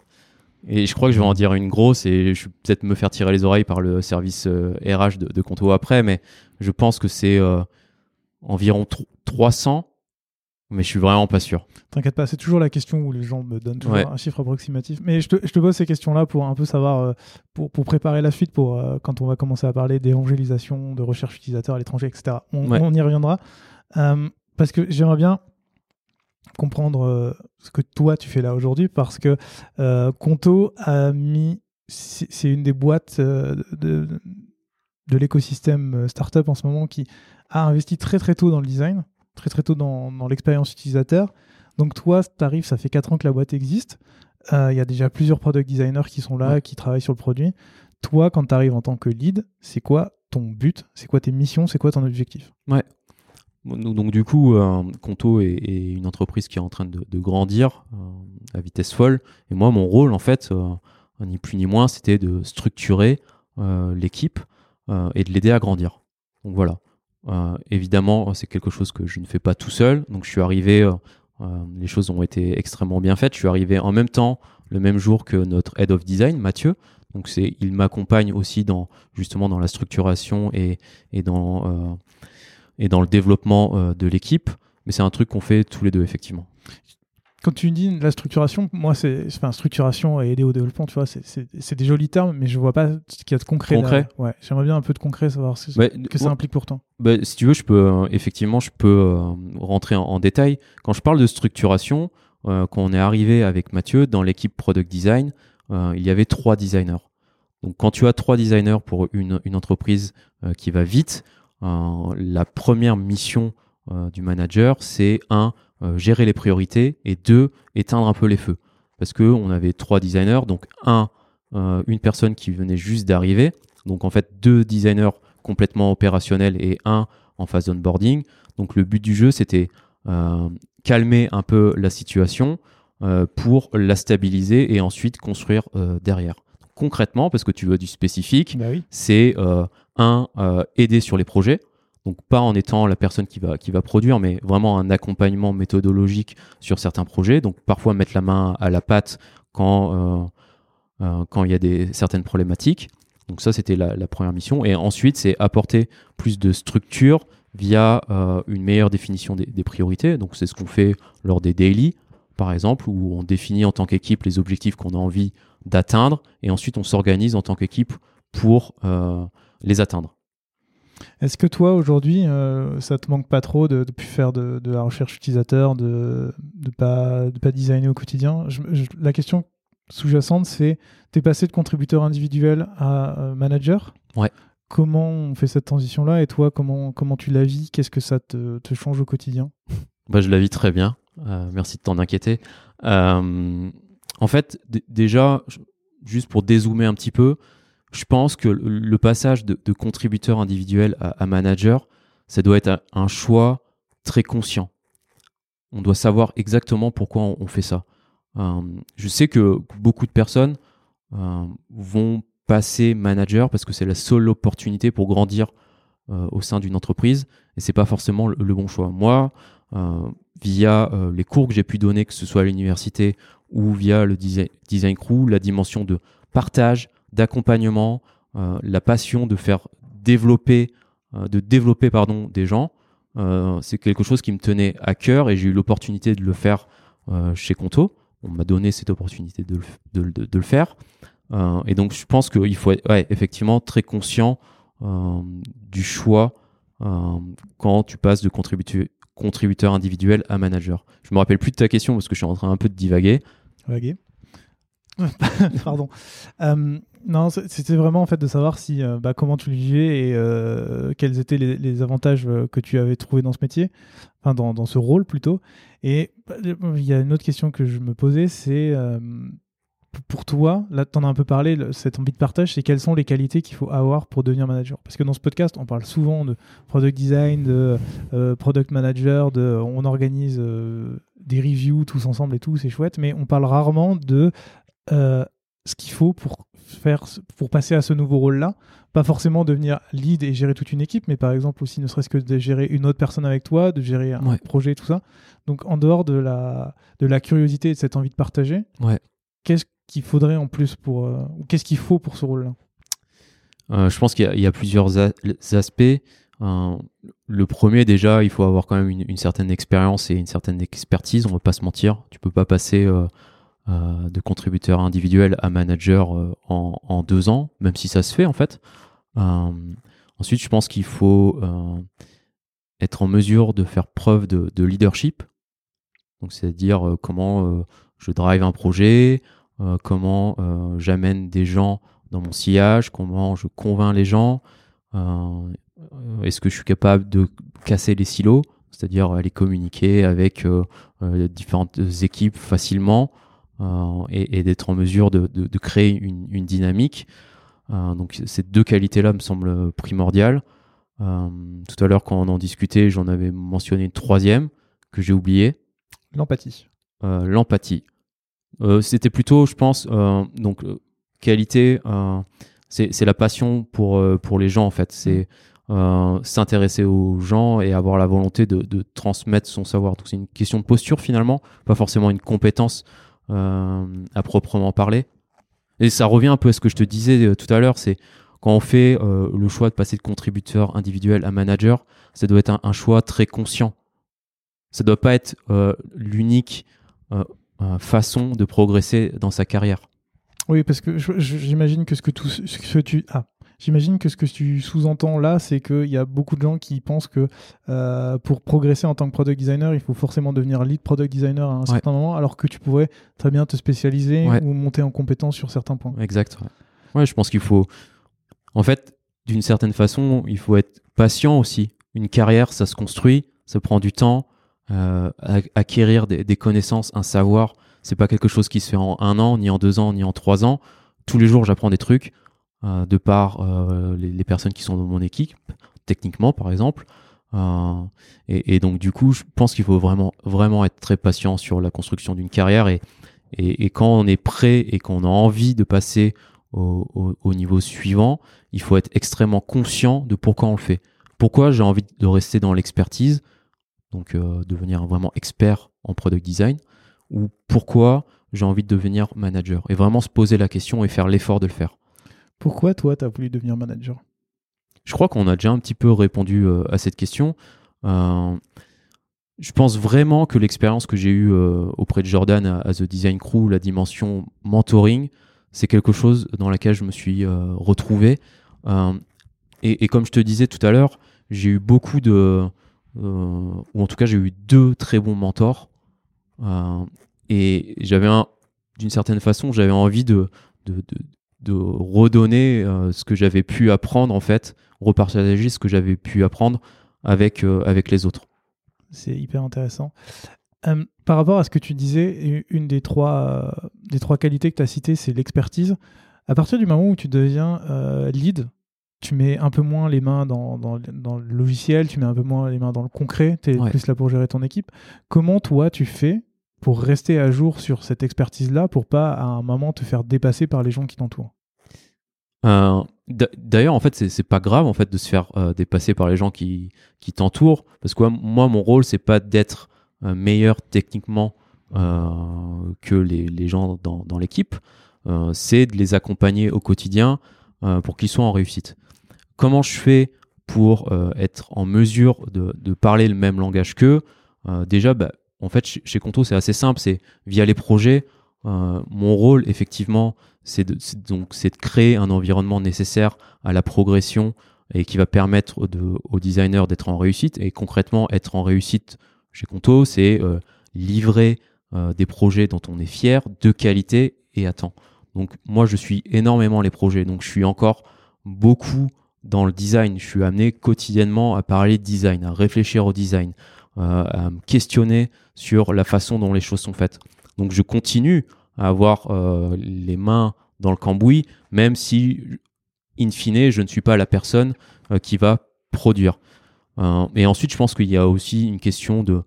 B: et je crois que je vais en dire une grosse et je vais peut-être me faire tirer les oreilles par le service euh, RH de, de Conto après, mais je pense que c'est euh, environ 300, mais je suis vraiment pas sûr.
A: T'inquiète pas, c'est toujours la question où les gens me donnent toujours ouais. un chiffre approximatif. Mais je te, je te pose ces questions-là pour un peu savoir, euh, pour, pour préparer la suite, pour euh, quand on va commencer à parler d'évangélisation, de recherche utilisateur à l'étranger, etc. On,
B: ouais.
A: on, y reviendra. Parce que j'aimerais bien comprendre euh, ce que toi tu fais là aujourd'hui parce que euh, Conto a mis c'est une des boîtes euh, de, de l'écosystème startup en ce moment qui a investi très très tôt dans le design, très très tôt dans, dans l'expérience utilisateur. Donc toi, tu arrives, ça fait 4 ans que la boîte existe. Il y a déjà plusieurs product designers qui sont là, qui travaillent sur le produit. Toi, quand tu arrives en tant que lead, c'est quoi ton but? C'est quoi tes missions? C'est quoi ton objectif?
B: Ouais. Donc du coup, euh, Conto est, une entreprise qui est en train de, grandir euh, à vitesse folle. Et moi, mon rôle, en fait, euh, ni plus ni moins, c'était de structurer l'équipe et de l'aider à grandir. Donc voilà. évidemment, c'est quelque chose que je ne fais pas tout seul. Donc je suis arrivé, les choses ont été extrêmement bien faites. Je suis arrivé en même temps, le même jour que notre head of design, Mathieu. Donc c'est, il m'accompagne aussi dans justement dans la structuration et, dans et dans le développement euh, de l'équipe. Mais c'est un truc qu'on fait tous les deux effectivement.
A: Quand tu dis la structuration, moi c'est enfin structuration et aider au développement, tu vois, c'est des jolis termes, mais je vois pas ce qu'il y a de concret.
B: Concret.
A: Ouais, j'aimerais bien un peu de concret, savoir ce que ça implique pourtant.
B: Bah, si tu veux, je peux euh, effectivement, je peux rentrer en, en, détail. Quand je parle de structuration, quand on est arrivé avec Mathieu dans l'équipe product design, euh, il y avait trois designers. Donc quand tu as trois designers pour une, entreprise euh, qui va vite, euh, la première mission du manager, c'est un, gérer les priorités et deux, éteindre un peu les feux. Parce qu'on avait trois designers, donc un, une personne qui venait juste d'arriver, donc en fait deux designers complètement opérationnels et un en phase d'onboarding. Donc le but du jeu, c'était calmer un peu la situation, euh, pour la stabiliser et ensuite construire euh, derrière. Concrètement, parce que tu veux du spécifique,
A: bah
B: c'est euh, un, aider sur les projets. Donc pas en étant la personne qui va, qui va produire, mais vraiment un accompagnement méthodologique sur certains projets. Donc parfois mettre la main à la pâte quand quand il y a des, certaines problématiques. Donc ça, c'était la, première mission. Et ensuite, c'est apporter plus de structure via une meilleure définition des, des priorités. Donc c'est ce qu'on fait lors des daily par exemple, où on définit en tant qu'équipe les objectifs qu'on a envie d'atteindre, et ensuite on s'organise en tant qu'équipe pour euh, les atteindre.
A: Est-ce que toi, aujourd'hui, euh, ça te manque pas trop de, de faire de, la recherche utilisateur, de ne pas, de pas designer au quotidien? La question sous-jacente, c'est tu es passé de contributeur individuel à euh, manager?
B: Ouais.
A: Comment on fait cette transition-là? Et toi, comment, comment tu la vis? Qu'est-ce que ça te, te change au quotidien?
B: Bah, Je la vis très bien. Euh, merci de t'en inquiéter. Euh, en fait, déjà, juste pour dézoomer un petit peu, je pense que le passage de, contributeur individuel à, manager, ça doit être un choix très conscient. On doit savoir exactement pourquoi on, fait ça. Euh, je sais que beaucoup de personnes vont passer manager parce que c'est la seule opportunité pour grandir au sein d'une entreprise et c'est pas forcément le, bon choix. Moi, via euh, les cours que j'ai pu donner, que ce soit à l'université ou via le design, crew, la dimension de partage, d'accompagnement, euh, la passion de faire développer, euh, de développer pardon, des gens, c'est quelque chose qui me tenait à cœur et j'ai eu l'opportunité de le faire chez Conto. On m'a donné cette opportunité de le, faire. et donc je pense qu'il faut être effectivement très conscient du choix quand tu passes de contributeur individuel à manager. Je me rappelle plus de ta question parce que je suis en train un peu de
A: divaguer. [LAUGHS] Pardon. Euh, non, c'était vraiment en fait de savoir si euh, bah, comment tu le vivais et euh, quels étaient les, avantages que tu avais trouvés dans ce métier, enfin dans, dans ce rôle plutôt. Et bah, il y a une autre question que je me posais, c'est pour toi, là tu en as un peu parlé, cette envie de partage, c'est quelles sont les qualités qu'il faut avoir pour devenir manager? Parce que dans ce podcast, on parle souvent de product design, de euh, product manager, de, on organise euh, des reviews tous ensemble et tout, c'est chouette, mais on parle rarement de euh, ce qu'il faut pour, faire, pour passer à ce nouveau rôle-là. Pas forcément devenir lead et gérer toute une équipe, mais par exemple aussi ne serait-ce que de gérer une autre personne avec toi, de gérer un projet, tout ça. Donc en dehors de la, de la curiosité et de cette envie de partager,
B: ouais.
A: qu'est-ce qu'il faudrait en plus pour. Euh, qu'est-ce qu'il faut pour ce rôle-là?
B: Euh, Je pense qu'il y, a plusieurs aspects. Euh, le premier, déjà, il faut avoir quand même une, certaine expérience et une certaine expertise. On ne va pas se mentir. Tu peux pas passer de contributeur individuel à manager en, deux ans, même si ça se fait en fait. ensuite, je pense qu'il faut être en mesure de faire preuve de, de leadership. Donc, c'est-à-dire comment je drive un projet, euh, comment euh, j'amène des gens dans mon sillage, comment je convainc les gens, Est-ce que je suis capable de casser les silos, c'est-à-dire aller communiquer avec différentes équipes facilement et, d'être en mesure de, créer une, une dynamique donc ces deux qualités-là me semblent primordiales. Euh, tout à l'heure, quand on en discutait, j'en avais mentionné une troisième que j'ai oubliée.
A: L'empathie.
B: Euh, l'empathie. Euh, c'était plutôt, je pense, donc qualité, c'est la passion pour, pour les gens en fait. C'est s'intéresser aux gens et avoir la volonté de, de transmettre son savoir. Donc c'est une question de posture finalement, pas forcément une compétence à proprement parler. Et ça revient un peu à ce que je te disais tout à l'heure, c'est quand on fait euh, le choix de passer de contributeur individuel à manager, ça doit être un, choix très conscient. Ça ne doit pas être euh, l'unique euh, façon de progresser dans sa carrière.
A: Oui, parce que j'imagine que ce que, tout, ce que tu... Ah. J'imagine que ce que tu sous-entends là, c'est qu'il y a beaucoup de gens qui pensent que pour progresser en tant que product designer, il faut forcément devenir lead product designer à un certain moment, alors que tu pourrais très bien te spécialiser ou monter en compétence sur certains points.
B: Exact. Ouais, je pense qu'il faut, en fait, d'une certaine façon, il faut être patient aussi. Une carrière, ça se construit, ça prend du temps. Euh, acquérir des, connaissances, un savoir, c'est pas quelque chose qui se fait en un an, ni en deux ans, ni en trois ans. Tous les jours, j'apprends des trucs euh, de par euh, les, personnes qui sont dans mon équipe, techniquement par exemple. Et, donc du coup, je pense qu'il faut vraiment, vraiment être très patient sur la construction d'une carrière. Et, et, quand on est prêt et qu'on a envie de passer au, niveau suivant, il faut être extrêmement conscient de pourquoi on le fait. Pourquoi j'ai envie de rester dans l'expertise, donc euh, devenir vraiment expert en product design, ou pourquoi j'ai envie de devenir manager. Et vraiment se poser la question et faire l'effort de le faire.
A: Pourquoi toi, tu as voulu devenir manager?
B: Je crois qu'on a déjà un petit peu répondu euh, à cette question. Euh, je pense vraiment que l'expérience que j'ai eue auprès de Jordan à, The Design Crew, la dimension mentoring, c'est quelque chose dans laquelle je me suis retrouvé. Et, comme je te disais tout à l'heure, j'ai eu beaucoup de, ou en tout cas j'ai eu deux très bons mentors. et j'avais d'une certaine façon, j'avais envie de, redonner ce que j'avais pu apprendre en fait, repartager ce que j'avais pu apprendre avec, avec les autres.
A: C'est hyper intéressant. Euh, par rapport à ce que tu disais, une des trois, euh, des trois qualités que tu as citées, c'est l'expertise. À partir du moment où tu deviens euh, lead, tu mets un peu moins les mains dans, dans, dans, le logiciel, tu mets un peu moins les mains dans le concret, tu es plus là pour gérer ton équipe. Comment toi tu fais pour rester à jour sur cette expertise-là, pour pas à un moment te faire dépasser par les gens qui t'entourent?
B: D'ailleurs, en fait, c'est pas grave en fait de se faire dépasser par les gens qui, qui t'entourent, parce que moi, mon rôle, c'est pas d'être euh, meilleur techniquement euh, que les, gens dans, l'équipe, euh, c'est de les accompagner au quotidien pour qu'ils soient en réussite. Comment je fais pour être en mesure de, parler le même langage qu'eux Déjà, bah, en fait, chez, Conto, c'est assez simple, c'est via les projets. mon rôle, effectivement, c'est de, donc c'est de créer un environnement nécessaire à la progression et qui va permettre aux designers d'être en réussite. Et concrètement, être en réussite chez Conto, c'est euh, livrer euh, des projets dont on est fier, de qualité et à temps. Donc moi, je suis énormément les projets, donc je suis encore beaucoup dans le design. Je suis amené quotidiennement à parler de design, à réfléchir au design, euh, à me questionner sur la façon dont les choses sont faites. Donc je continue à avoir les mains dans le cambouis, même si, in fine, je ne suis pas la personne qui va produire. Euh, et ensuite, je pense qu'il y a aussi une question de,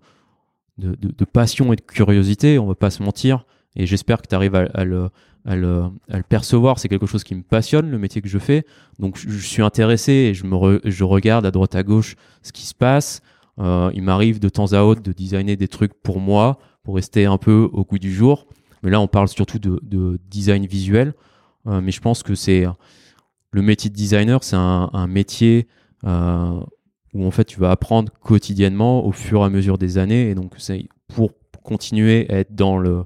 B: passion et de curiosité, on va pas se mentir. Et j'espère que tu arrives à, le, percevoir. C'est quelque chose qui me passionne, le métier que je fais. Donc, je, suis intéressé et je, regarde à droite à gauche ce qui se passe. Euh, il m'arrive de temps à autre de designer des trucs pour moi, pour rester un peu au goût du jour. Mais là, on parle surtout de, design visuel. Euh, mais je pense que c'est le métier de designer, c'est un, métier où en fait tu vas apprendre quotidiennement au fur et à mesure des années et donc c'est pour continuer à être dans le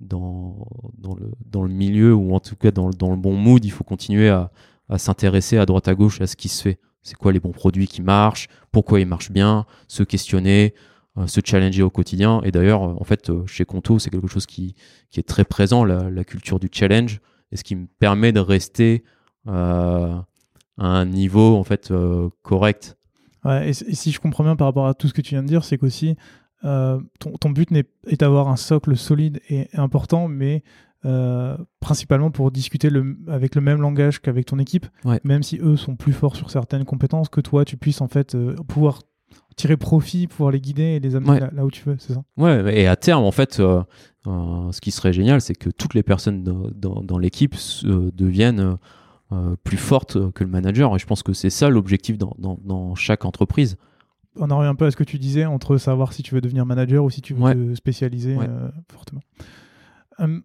B: dans, dans, le, dans le milieu ou en tout cas dans, dans le bon mood, il faut continuer à, à s'intéresser à droite à gauche à ce qui se fait. C'est quoi les bons produits qui marchent, pourquoi ils marchent bien, se questionner, euh, se challenger au quotidien. Et d'ailleurs, en fait, euh, chez Conto, c'est quelque chose qui, qui est très présent, la, la, culture du challenge, et ce qui me permet de rester euh, à un niveau en fait correct.
A: Ouais, et, si je comprends bien par rapport à tout ce que tu viens de dire, c'est qu'aussi ton, ton, but est d'avoir un socle solide et important, mais euh, principalement pour discuter le, avec le même langage qu'avec ton équipe, même si eux sont plus forts sur certaines compétences, que toi tu puisses en fait euh, pouvoir tirer profit, pouvoir les guider et les amener là, où tu veux, c'est ça?
B: Ouais, et à terme en fait, euh, ce qui serait génial, c'est que toutes les personnes dans, dans, l'équipe deviennent plus fortes que le manager, et je pense que c'est ça l'objectif dans, dans, chaque entreprise
A: on en revient un peu à ce que tu disais entre savoir si tu veux devenir manager ou si tu veux te spécialiser fortement. Hum,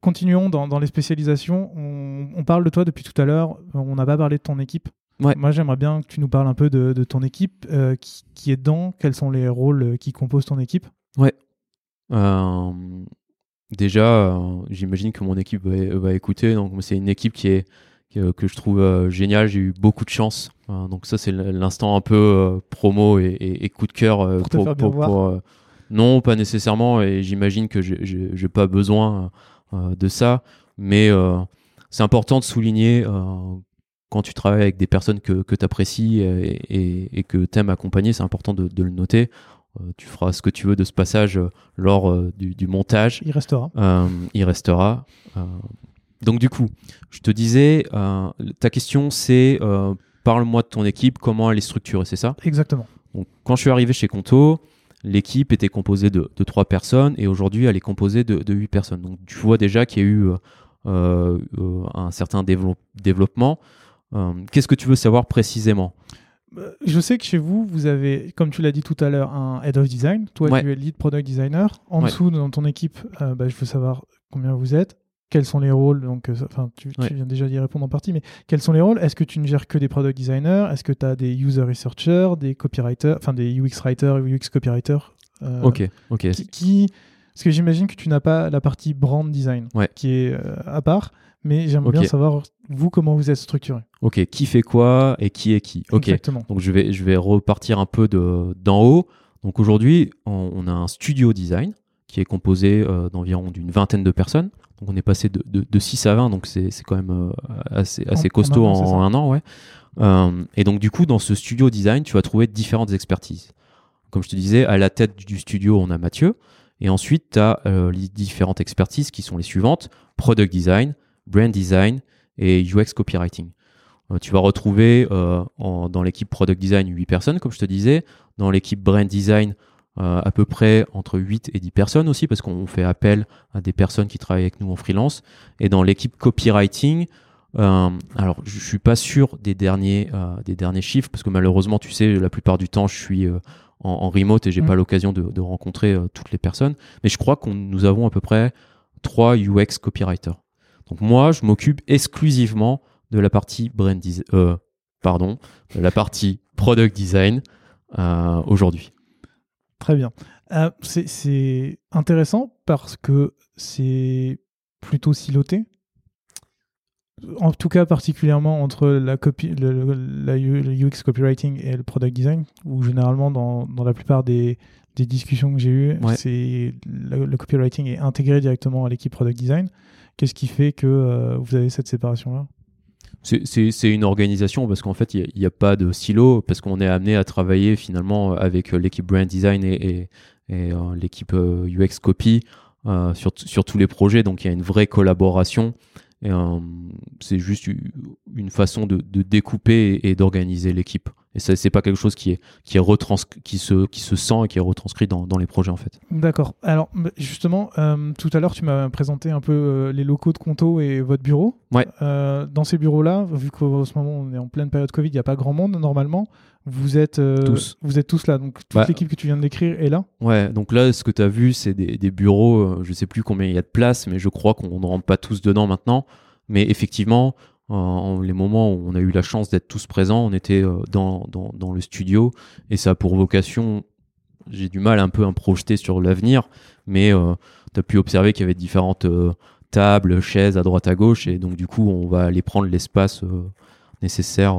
A: continuons dans, les spécialisations. On, parle de toi depuis tout à l'heure. On n'a pas parlé de ton équipe. Moi, j'aimerais bien que tu nous parles un peu de, ton équipe, euh, qui, est dedans, quels sont les rôles euh, qui composent ton équipe?
B: Ouais. Euh, déjà, j'imagine que mon équipe va, écouter. Donc, c'est une équipe qui est que je trouve géniale. J'ai eu beaucoup de chance. donc ça, c'est l'instant un peu promo et, coup de cœur
A: pour,
B: non, pas nécessairement. Et j'imagine que j'ai pas besoin euh, de ça, mais euh, c'est important de souligner euh, quand tu travailles avec des personnes que, que tu apprécies et, que tu aimes accompagner, c'est important de, le noter. tu feras ce que tu veux de ce passage lors du, montage.
A: Il restera.
B: il restera. Donc du coup, je te disais, ta question c'est parle-moi de ton équipe, comment elle est structurée, c'est ça?
A: Exactement.
B: Donc, quand je suis arrivé chez Conto, l'équipe était composée de, trois personnes et aujourd'hui elle est composée de, huit personnes. Donc tu vois déjà qu'il y a eu euh, euh, un certain développement. Euh, qu'est-ce que tu veux savoir précisément?
A: Je sais que chez vous, vous avez, comme tu l'as dit tout à l'heure, un head of design. Toi, tu es lead product designer. En dessous, dans ton équipe, bah, je veux savoir combien vous êtes quels sont les rôles Donc, enfin, tu, viens déjà d'y répondre en partie, mais quels sont les rôles? Est-ce que tu ne gères que des product designers? Est-ce que tu as des user researchers, des copywriters, enfin des UX writers, UX copywriters
B: euh, Ok, ok.
A: Qui, parce que j'imagine que tu n'as pas la partie brand design qui est euh, à part, mais j'aimerais bien savoir vous comment vous êtes structuré.
B: Ok, qui fait quoi et qui est qui? Ok.
A: Exactement.
B: Donc je vais je vais repartir un peu de d'en haut. Donc aujourd'hui, on, a un studio design qui est composé euh, d'environ d'une vingtaine de personnes. Donc on est passé de, de, 6 à 20, donc c'est quand même euh, assez, assez costaud en, un an. Ouais. Euh, et donc du coup, dans ce studio design, tu vas trouver différentes expertises. Comme je te disais, à la tête du studio, on a Mathieu. Et ensuite, tu as les différentes expertises qui sont les suivantes. Product design, brand design et UX copywriting. tu vas retrouver dans l'équipe product design 8 personnes, comme je te disais. Dans l'équipe brand design, euh, à peu près entre 8 et 10 personnes aussi, parce qu'on fait appel à des personnes qui travaillent avec nous en freelance. Et dans l'équipe copywriting, euh, alors je suis pas sûr des derniers, euh, des derniers chiffres, parce que malheureusement, tu sais, la plupart du temps, je suis en, remote et j'ai pas mm. l'occasion de, rencontrer toutes les personnes. Mais je crois que nous avons à peu près 3 UX copywriters. Donc moi, je m'occupe exclusivement de la partie brand design, pardon, de la partie product design aujourd'hui.
A: Très bien. Euh, c'est intéressant parce que c'est plutôt siloté. En tout cas, particulièrement entre la, le, la UX copywriting et le product design, où généralement, dans, dans la plupart des, des discussions que j'ai eues, c'est le, copywriting est intégré directement à l'équipe product design. Qu'est-ce qui fait que euh, vous avez cette séparation-là?
B: C'est une organisation parce qu'en fait, il n'y a, pas de silo, parce qu'on est amené à travailler finalement avec l'équipe brand design et, euh, l'équipe UX euh, copy euh, sur, sur, tous les projets. Donc, il y a une vraie collaboration. c'est juste une façon de découper et d'organiser l'équipe. Et ça, c'est pas quelque chose qui est qui est qui se qui se sent et qui est retranscrit dans, dans les projets en fait.
A: D'accord. Alors justement, euh, tout à l'heure, tu m'as présenté un peu euh, les locaux de Conto et votre bureau.
B: Ouais.
A: Euh, dans ces bureaux-là, vu qu'en ce moment on est en pleine période Covid, il n'y a pas grand monde normalement. Vous êtes tous. Vous êtes tous là, donc toute l'équipe que tu viens de décrire est là.
B: Ouais. Donc là, ce que tu as vu, c'est des, des bureaux. je sais plus combien il y a de place, mais je crois qu'on ne rentre pas tous dedans maintenant. Mais effectivement, en, les moments où on a eu la chance d'être tous présents, on était euh, dans, le studio et ça a pour vocation, j'ai du mal un peu à me projeter sur l'avenir, mais euh, tu as pu observer qu'il y avait différentes euh, tables, chaises à droite à gauche et donc du coup on va aller prendre l'espace nécessaire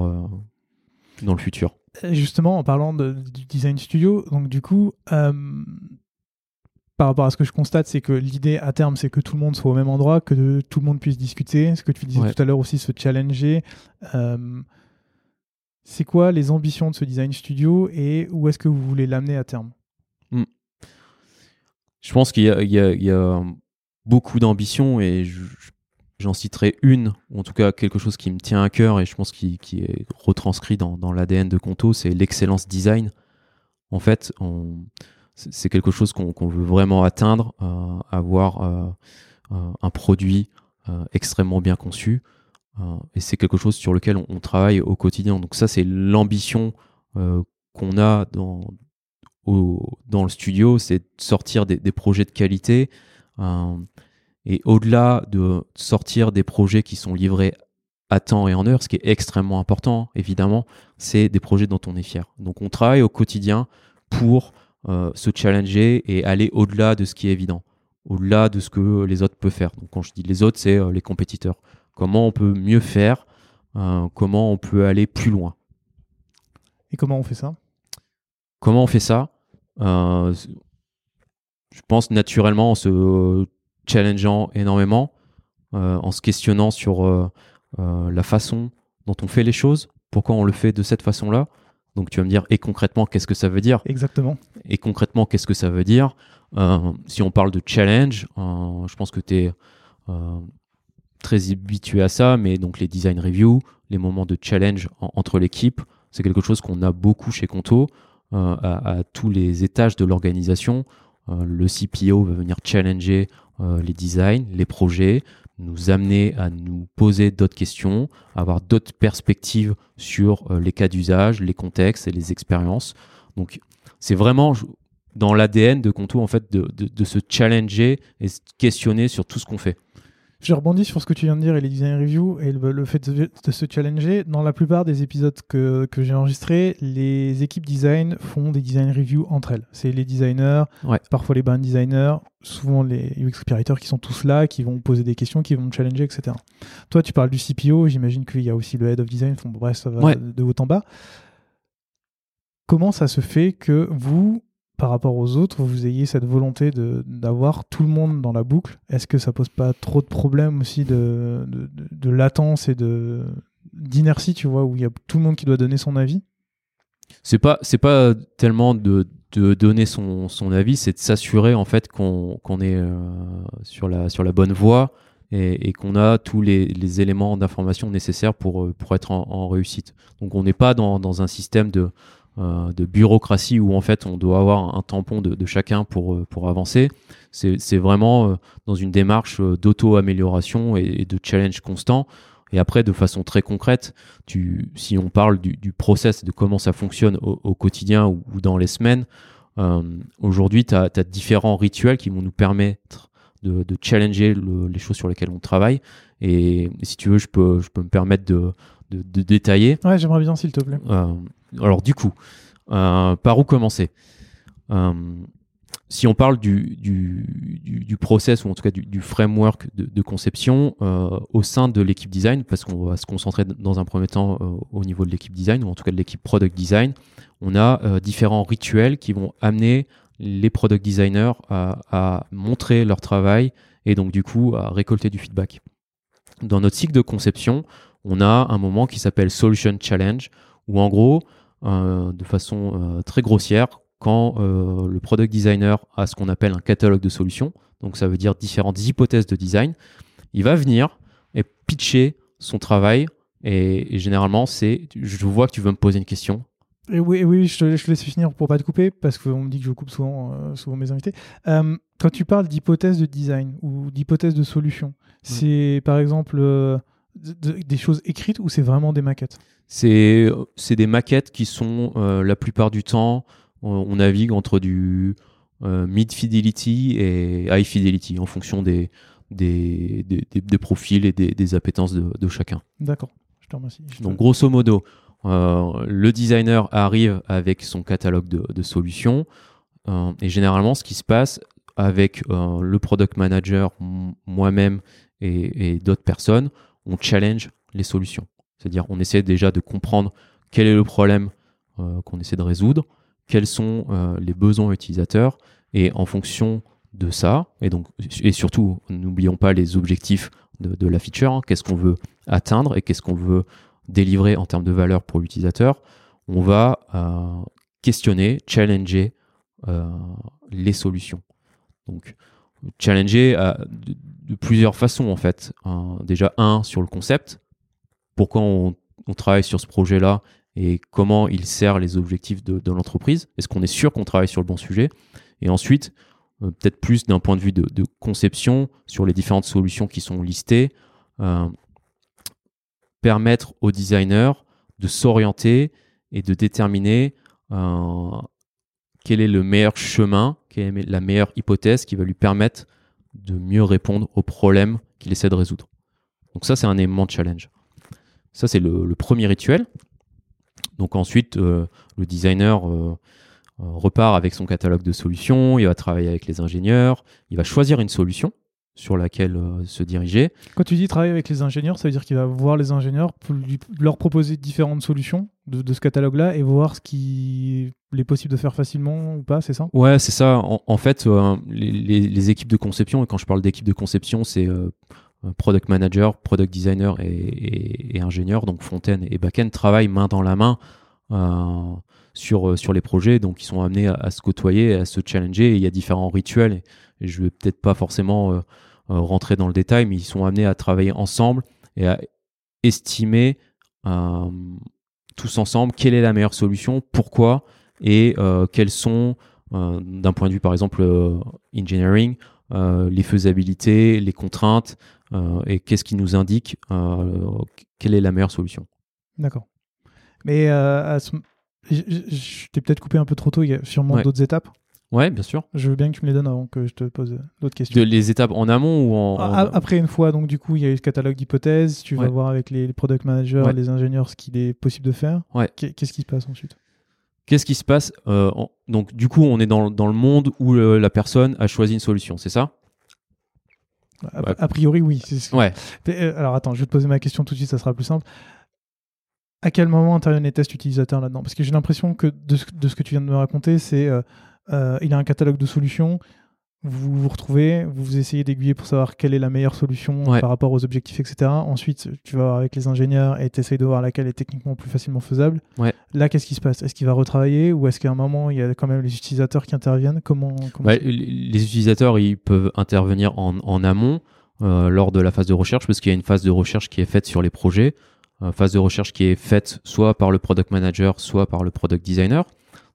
B: dans le futur.
A: Justement, en parlant de, du design studio, donc du coup, par rapport à ce que je constate, c'est que l'idée à terme, c'est que tout le monde soit au même endroit, que tout le monde puisse discuter. Ce que tu disais tout à l'heure aussi, se challenger. Euh, c'est quoi les ambitions de ce design studio et où est-ce que vous voulez l'amener à terme? Hmm.
B: Je pense qu'il y, a beaucoup d'ambitions et j'en citerai une, ou en tout cas quelque chose qui me tient à cœur et je pense qui, est retranscrit dans, l'ADN de Conto, c'est l'excellence design. En fait, c'est quelque chose qu'on veut vraiment atteindre, euh, avoir euh, euh, un produit extrêmement bien conçu. et c'est quelque chose sur lequel on, travaille au quotidien. Donc ça, c'est l'ambition qu'on a dans, le studio, c'est de sortir des, projets de qualité. et au-delà de sortir des projets qui sont livrés à temps et en heure, ce qui est extrêmement important, évidemment, c'est des projets dont on est fier. Donc on travaille au quotidien pour euh, se challenger et aller au-delà de ce qui est évident, au-delà de ce que les autres peuvent faire. Donc quand je dis les autres, c'est euh, les compétiteurs. Comment on peut mieux faire, euh, comment on peut aller plus loin?
A: Et comment on fait ça?
B: Comment on fait ça? Je pense naturellement en se challengeant énormément, en se questionnant sur la façon dont on fait les choses, pourquoi on le fait de cette façon-là, donc tu vas me dire, et concrètement, qu'est-ce que ça veut dire?
A: Exactement.
B: Et concrètement, qu'est-ce que ça veut dire? Euh, Si on parle de challenge, euh, je pense que tu es euh, très habitué à ça, mais donc les design reviews, les moments de challenge entre l'équipe, c'est quelque chose qu'on a beaucoup chez Conto, à, à, tous les étages de l'organisation. le CPO va venir challenger les designs, les projets, nous amener à nous poser d'autres questions, avoir d'autres perspectives sur euh, les cas d'usage, les contextes et les expériences. Donc, c'est vraiment dans l'ADN de Conto en fait de, de, se challenger et se questionner sur tout ce qu'on fait.
A: Je rebondis sur ce que tu viens de dire et les design reviews et le, fait de, se challenger. Dans la plupart des épisodes que, que j'ai enregistrés, les équipes design font des design reviews entre elles. C'est les designers, parfois les brand designers, souvent les UX creators qui sont tous là, qui vont poser des questions, qui vont challenger, etc. Toi, tu parles du CPO, j'imagine qu'il y a aussi le head of design, bref, ça va de haut en bas. Comment ça se fait que vous, par rapport aux autres, vous ayez cette volonté d'avoir tout le monde dans la boucle Est-ce que ça pose pas trop de problèmes aussi de, de, latence et de d'inertie, tu vois, où il y a tout le monde qui doit donner son avis?
B: C'est pas c'est pas tellement de, de donner son, son avis, c'est de s'assurer en fait qu'on est euh, sur la sur la bonne voie et, qu'on a tous les, les éléments d'information nécessaires pour pour être en, en réussite. Donc on n'est pas dans, dans un système de de bureaucratie où en fait on doit avoir un tampon de, chacun pour, euh, pour avancer. C'est vraiment euh, dans une démarche d'auto-amélioration et, de challenge constant. Et après, de façon très concrète, tu, si on parle du, process, de comment ça fonctionne au, quotidien ou, dans les semaines, aujourd'hui, tu as, différents rituels qui vont nous permettre de, challenger les choses sur lesquelles on travaille. Et, si tu veux, je peux, je peux me permettre de, de, détailler.
A: Ouais, j'aimerais bien, s'il te plaît.
B: Alors du coup, euh, par où commencer? Euh, si on parle du, du, process ou en tout cas du, framework de, conception euh, au sein de l'équipe design, parce qu'on va se concentrer dans un premier temps au niveau de l'équipe design ou en tout cas de l'équipe product design, on a différents rituels qui vont amener les product designers à, à, montrer leur travail et donc du coup à récolter du feedback. Dans notre cycle de conception, on a un moment qui s'appelle Solution Challenge, où en gros, euh, de façon euh, très grossière quand euh, le product designer a ce qu'on appelle un catalogue de solutions, donc ça veut dire différentes hypothèses de design, il va venir et pitcher son travail. Et, généralement, c'est je vois que tu veux me poser une question.
A: Et oui, oui je, te, laisse finir pour pas te couper, parce qu'on me dit que je coupe souvent, souvent mes invités. quand tu parles d'hypothèse de design ou d'hypothèse de solution, c'est par exemple des choses écrites ou c'est vraiment des maquettes?
B: C'est des maquettes qui sont euh, la plupart du temps, on, navigue entre du euh, mid fidelity et high fidelity en fonction des, des, des, profils et des, appétences de, de chacun.
A: D'accord, je te remercie.
B: Donc grosso modo, euh, le designer arrive avec son catalogue de, de solutions et généralement ce qui se passe avec le product manager, moi-même et, et d'autres personnes, on challenge les solutions. C'est-à-dire, on essaie déjà de comprendre quel est le problème euh, qu'on essaie de résoudre, quels sont euh, les besoins utilisateurs, et en fonction de ça, et donc et surtout n'oublions pas les objectifs de, la feature, hein. qu'est-ce qu'on veut atteindre et qu'est-ce qu'on veut délivrer en termes de valeur pour l'utilisateur, on va euh, questionner, challenger les solutions. Challenger de, plusieurs façons en fait. déjà un sur le concept, pourquoi on, travaille sur ce projet-là et comment il sert les objectifs de, l'entreprise? Est-ce qu'on est sûr qu'on travaille sur le bon sujet? Et ensuite, euh, peut-être plus d'un point de vue de, conception sur les différentes solutions qui sont listées, euh, permettre aux designers de s'orienter et de déterminer euh, quel est le meilleur chemin, quelle est la meilleure hypothèse qui va lui permettre de mieux répondre aux problèmes qu'il essaie de résoudre. Donc ça, c'est un élément de challenge. Ça, c'est le, premier rituel. Donc ensuite, le designer euh, repart avec son catalogue de solutions, il va travailler avec les ingénieurs, il va choisir une solution sur laquelle euh, se diriger.
A: Quand tu dis travailler avec les ingénieurs, ça veut dire qu'il va voir les ingénieurs pour leur proposer différentes solutions de, ce catalogue-là et voir ce qui est possible de faire facilement ou pas, c'est ça?
B: Ouais, c'est ça. En, fait, euh, les, équipes de conception, et quand je parle d'équipe de conception, c'est product manager, product designer et, ingénieur, donc Fontaine et Backend, travaillent main dans la main sur, euh, sur les projets. Donc, ils sont amenés à, se côtoyer, à se challenger. il y a différents rituels. Et, je ne vais peut-être pas forcément euh, euh, rentrer dans le détail, mais ils sont amenés à travailler ensemble et à estimer tous ensemble quelle est la meilleure solution, pourquoi et quelles sont, d'un point de vue par exemple engineering, les faisabilités, les contraintes et qu'est-ce qui nous indique quelle est la meilleure solution.
A: D'accord. Mais à ce, je, t'ai peut-être coupé un peu trop tôt, il y a sûrement d'autres étapes.
B: Ouais, bien sûr.
A: Je veux bien que tu me les donnes avant que je te pose d'autres questions.
B: les étapes en amont ou en,
A: Après, une fois, donc du coup, il y a eu le catalogue d'hypothèses, tu vas voir avec les, product managers, les ingénieurs ce qu'il est possible de faire. Qu'est-ce qui se passe ensuite?
B: Qu'est-ce qui se passe euh, Donc, du coup, on est dans, dans le monde où la personne a choisi une solution, c'est ça?
A: A, priori, oui.
B: Ouais.
A: Euh, alors, attends, je vais te poser ma question tout de suite, ça sera plus simple à quel moment interviennent les tests utilisateurs là-dedans? Parce que j'ai l'impression que de ce, que tu viens de me raconter, c'est euh, euh, il a un catalogue de solutions, vous vous retrouvez, vous essayez d'aiguiller pour savoir quelle est la meilleure solution par rapport aux objectifs, etc. Ensuite, tu vas avec les ingénieurs et tu essayes de voir laquelle est techniquement plus facilement faisable. Là, qu'est-ce qui se passe? Est-ce qu'il va retravailler ou est-ce qu'à un moment, il y a quand même les utilisateurs qui interviennent? Comment,
B: Les utilisateurs, ils peuvent intervenir en, amont. Euh, lors de la phase de recherche, parce qu'il y a une phase de recherche qui est faite sur les projets. Euh, phase de recherche qui est faite soit par le product manager, soit par le product designer.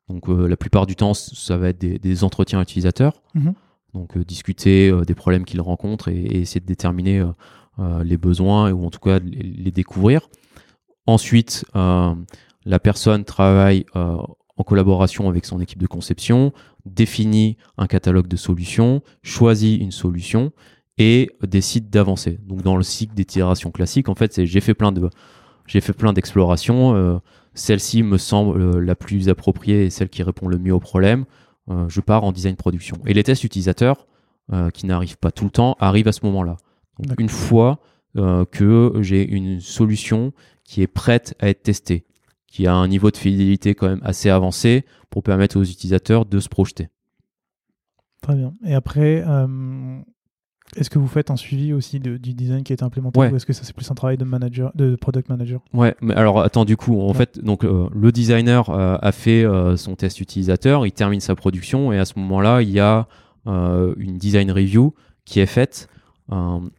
B: Donc euh, la plupart du temps, ça va être des, entretiens utilisateurs. Mhm. Donc euh, discuter des problèmes qu'ils rencontrent et, essayer de déterminer les besoins ou en tout cas les, découvrir. Ensuite, la personne travaille en collaboration avec son équipe de conception, définit un catalogue de solutions, choisit une solution et décide d'avancer. Donc dans le cycle d'itération classique, en fait, c'est j'ai fait plein de j'ai fait plein d'explorations. Euh, celle-ci me semble euh, la plus appropriée et celle qui répond le mieux au problème. Euh, je pars en design production. Et les tests utilisateurs, qui n'arrivent pas tout le temps, arrivent à ce moment-là. Une fois que j'ai une solution qui est prête à être testée, qui a un niveau de fidélité quand même assez avancé pour permettre aux utilisateurs de se projeter.
A: Très bien. Et après, est-ce que vous faites un suivi aussi du design qui a été implémenté ou est-ce que ça c'est plus un travail de manager, de product manager?
B: Ouais, mais alors attends du coup, en fait, donc euh, le designer euh, a fait euh, son test utilisateur, il termine sa production et à ce moment-là, il y a une design review qui est faite.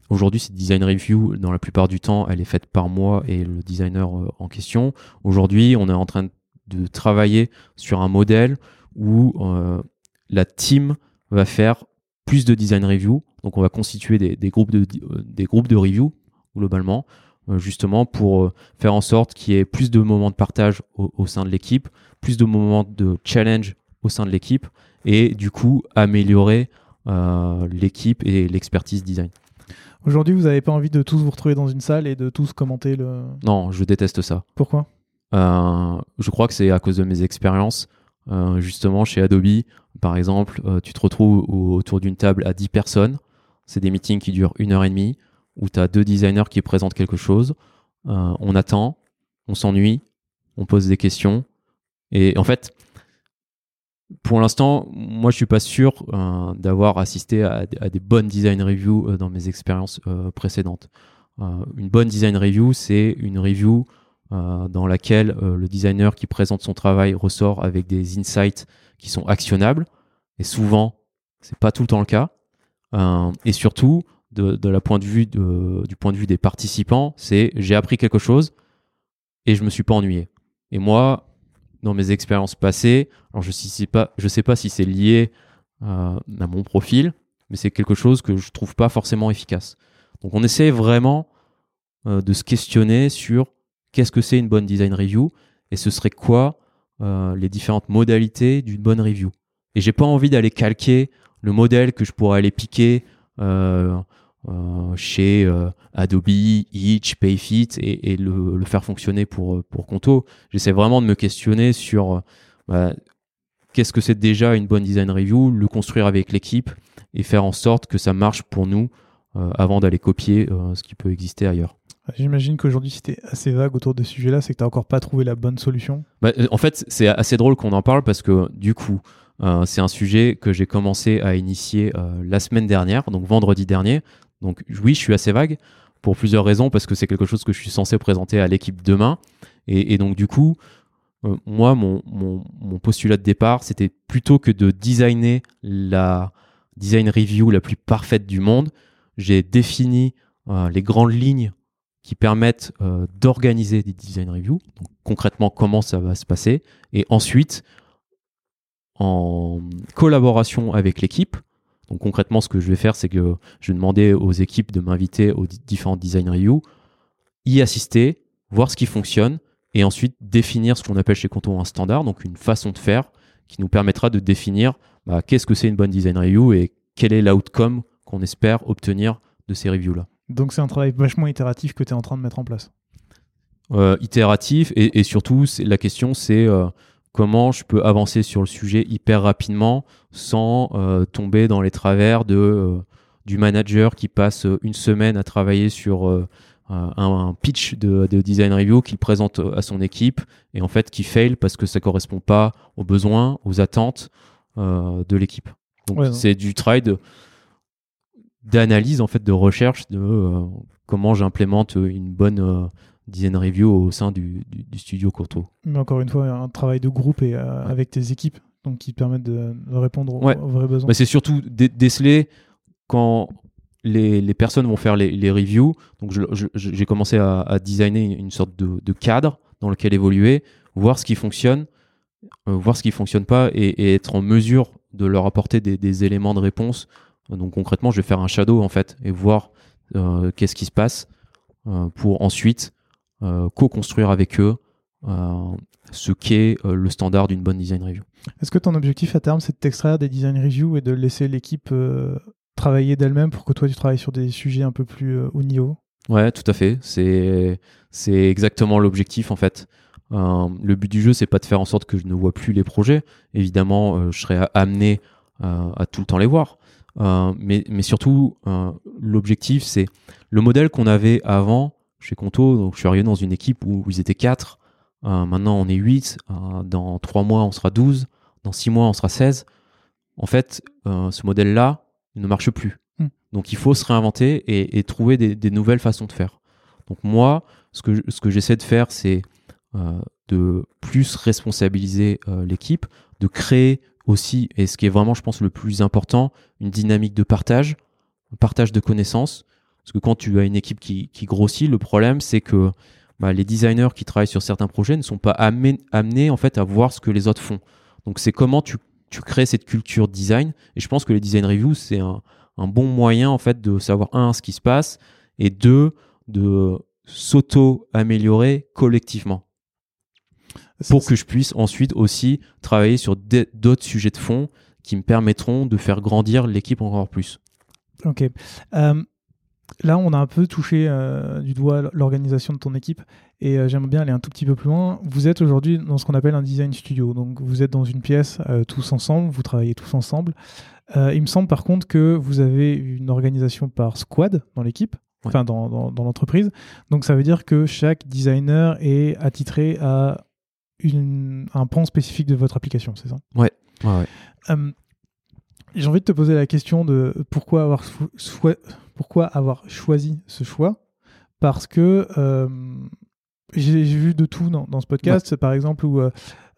B: Aujourd'hui, cette design review, dans la plupart du temps, elle est faite par moi et le designer en question. Aujourd'hui, on est en train de travailler sur un modèle où la team va faire plus de design review donc on va constituer des, groupes, de, euh, des groupes de review globalement, euh, justement pour euh, faire en sorte qu'il y ait plus de moments de partage au, sein de l'équipe, plus de moments de challenge au sein de l'équipe, et du coup améliorer l'équipe et l'expertise design.
A: Aujourd'hui, vous n'avez pas envie de tous vous retrouver dans une salle et de tous commenter le...
B: Non, je déteste ça.
A: Pourquoi?
B: Je crois que c'est à cause de mes expériences. justement, chez Adobe, par exemple, tu te retrouves autour d'une table à 10 personnes. C'est des meetings qui durent une heure et demie, où tu as deux designers qui présentent quelque chose. Euh, on attend, on s'ennuie, on pose des questions. Et en fait, pour l'instant, moi, je suis pas sûr euh, d'avoir assisté à, des bonnes design reviews euh, dans mes expériences précédentes. une bonne design review, c'est une review dans laquelle le designer qui présente son travail ressort avec des insights qui sont actionnables. Et souvent, c'est pas tout le temps le cas. Et surtout, du point de vue des participants, c'est j'ai appris quelque chose et je me suis pas ennuyé. Et moi, dans mes expériences passées. Je ne sais pas, je sais pas si c'est lié euh, à mon profil, mais c'est quelque chose que je trouve pas forcément efficace. Donc on essaie vraiment euh, de se questionner sur qu'est-ce que c'est une bonne design review et ce serait quoi euh, les différentes modalités d'une bonne review. Et j'ai pas envie d'aller calquer le modèle que je pourrais aller piquer euh, chez euh, Adobe, Itch, Payfit et, et le, le, faire fonctionner pour, pour Conto. J'essaie vraiment de me questionner sur bah, qu'est-ce que c'est déjà une bonne design review, le construire avec l'équipe et faire en sorte que ça marche pour nous euh, avant d'aller copier ce qui peut exister ailleurs.
A: J'imagine qu'aujourd'hui, si tu assez vague autour de ce sujet-là, c'est que tu n'as encore pas trouvé la bonne solution.
B: Bah, en fait, c'est assez drôle qu'on en parle parce que du coup, c'est un sujet que j'ai commencé à initier la semaine dernière, donc vendredi dernier. Donc oui, je suis assez vague pour plusieurs raisons, parce que c'est quelque chose que je suis censé présenter à l'équipe demain. Et, donc du coup, euh, moi, mon, postulat de départ, c'était plutôt que de designer la design review la plus parfaite du monde, j'ai défini euh, les grandes lignes qui permettent euh, d'organiser des design reviews, donc concrètement comment ça va se passer, et ensuite, en collaboration avec l'équipe, donc concrètement, ce que je vais faire, c'est que je vais demander aux équipes de m'inviter aux différents design reviews, y assister, voir ce qui fonctionne, et ensuite définir ce qu'on appelle chez Conto un standard, donc une façon de faire qui nous permettra de définir bah, qu'est-ce que c'est une bonne design review et quel est l'outcome qu'on espère obtenir de ces reviews-là.
A: Donc c'est un travail vachement itératif que tu es en train de mettre en place.
B: Euh, itératif et, surtout la question c'est euh, comment je peux avancer sur le sujet hyper rapidement sans euh, tomber dans les travers de, euh, du manager qui passe une semaine à travailler sur euh, un, pitch de, design review qu'il présente à son équipe et en fait qui fail parce que ça correspond pas aux besoins, aux attentes de l'équipe. Donc c'est du travail d'analyse en fait de recherche de comment j'implémente une bonne design review au sein du, studio Courto.
A: Mais encore une fois, un travail de groupe et euh, avec tes équipes donc qui permettent de, répondre aux, vrais besoins.
B: c'est surtout déceler quand les, personnes vont faire les, reviews. Donc j'ai commencé à, designer une sorte de, cadre dans lequel évoluer, voir ce qui fonctionne, euh, voir ce qui fonctionne pas et, être en mesure de leur apporter des, éléments de réponse. Donc concrètement, je vais faire un shadow en fait et voir euh, qu'est-ce qui se passe pour ensuite co-construire avec eux euh, ce qu'est euh, le standard d'une bonne design review.
A: Est-ce que ton objectif à terme, c'est de t'extraire des design reviews et de laisser l'équipe travailler d'elle-même pour que toi, tu travailles sur des sujets un peu plus haut niveau?
B: Ouais, tout à fait. C'est, c'est exactement l'objectif en fait. le but du jeu, c'est pas de faire en sorte que je ne vois plus les projets. Évidemment, je serais amené à tout le temps les voir. mais, mais surtout, l'objectif, c'est le modèle qu'on avait avant chez Conto. Donc, je suis arrivé dans une équipe où, ils étaient 4. Euh, maintenant, on est 8. Euh, dans 3 mois, on sera 12. Dans 6 mois, on sera 16. En fait, euh, ce modèle-là ne marche plus. Hmm. Donc, il faut se réinventer et, trouver des, nouvelles façons de faire. Donc, moi, ce que, ce que j'essaie de faire, c'est de plus responsabiliser l'équipe, de créer aussi, et ce qui est vraiment, je pense, le plus important, une dynamique de partage, un partage de connaissances, parce que quand tu as une équipe qui, grossit, le problème, c'est que bah, les designers qui travaillent sur certains projets ne sont pas amenés, en fait à voir ce que les autres font. Donc c'est comment tu, crées cette culture design. Et je pense que les design reviews, c'est un, bon moyen en fait de savoir un ce qui se passe et deux de s'auto-améliorer collectivement pour que je puisse ensuite aussi travailler sur d'autres sujets de fond qui me permettront de faire grandir l'équipe encore plus.
A: Ok. Euh, Là, on a un peu touché euh, du doigt l'organisation de ton équipe et euh, j'aimerais bien aller un tout petit peu plus loin. Vous êtes aujourd'hui dans ce qu'on appelle un design studio. Donc, vous êtes dans une pièce euh, tous ensemble, vous travaillez tous ensemble. il me semble par contre que vous avez une organisation par squad dans l'équipe, enfin dans, l'entreprise. Donc, ça veut dire que chaque designer est attitré à un pan spécifique de votre application, c'est ça?
B: Ouais,
A: Euh, j'ai envie de te poser la question de pourquoi avoir, pourquoi avoir choisi ce choix? Parce que euh, j'ai vu de tout dans, ce podcast, par exemple, où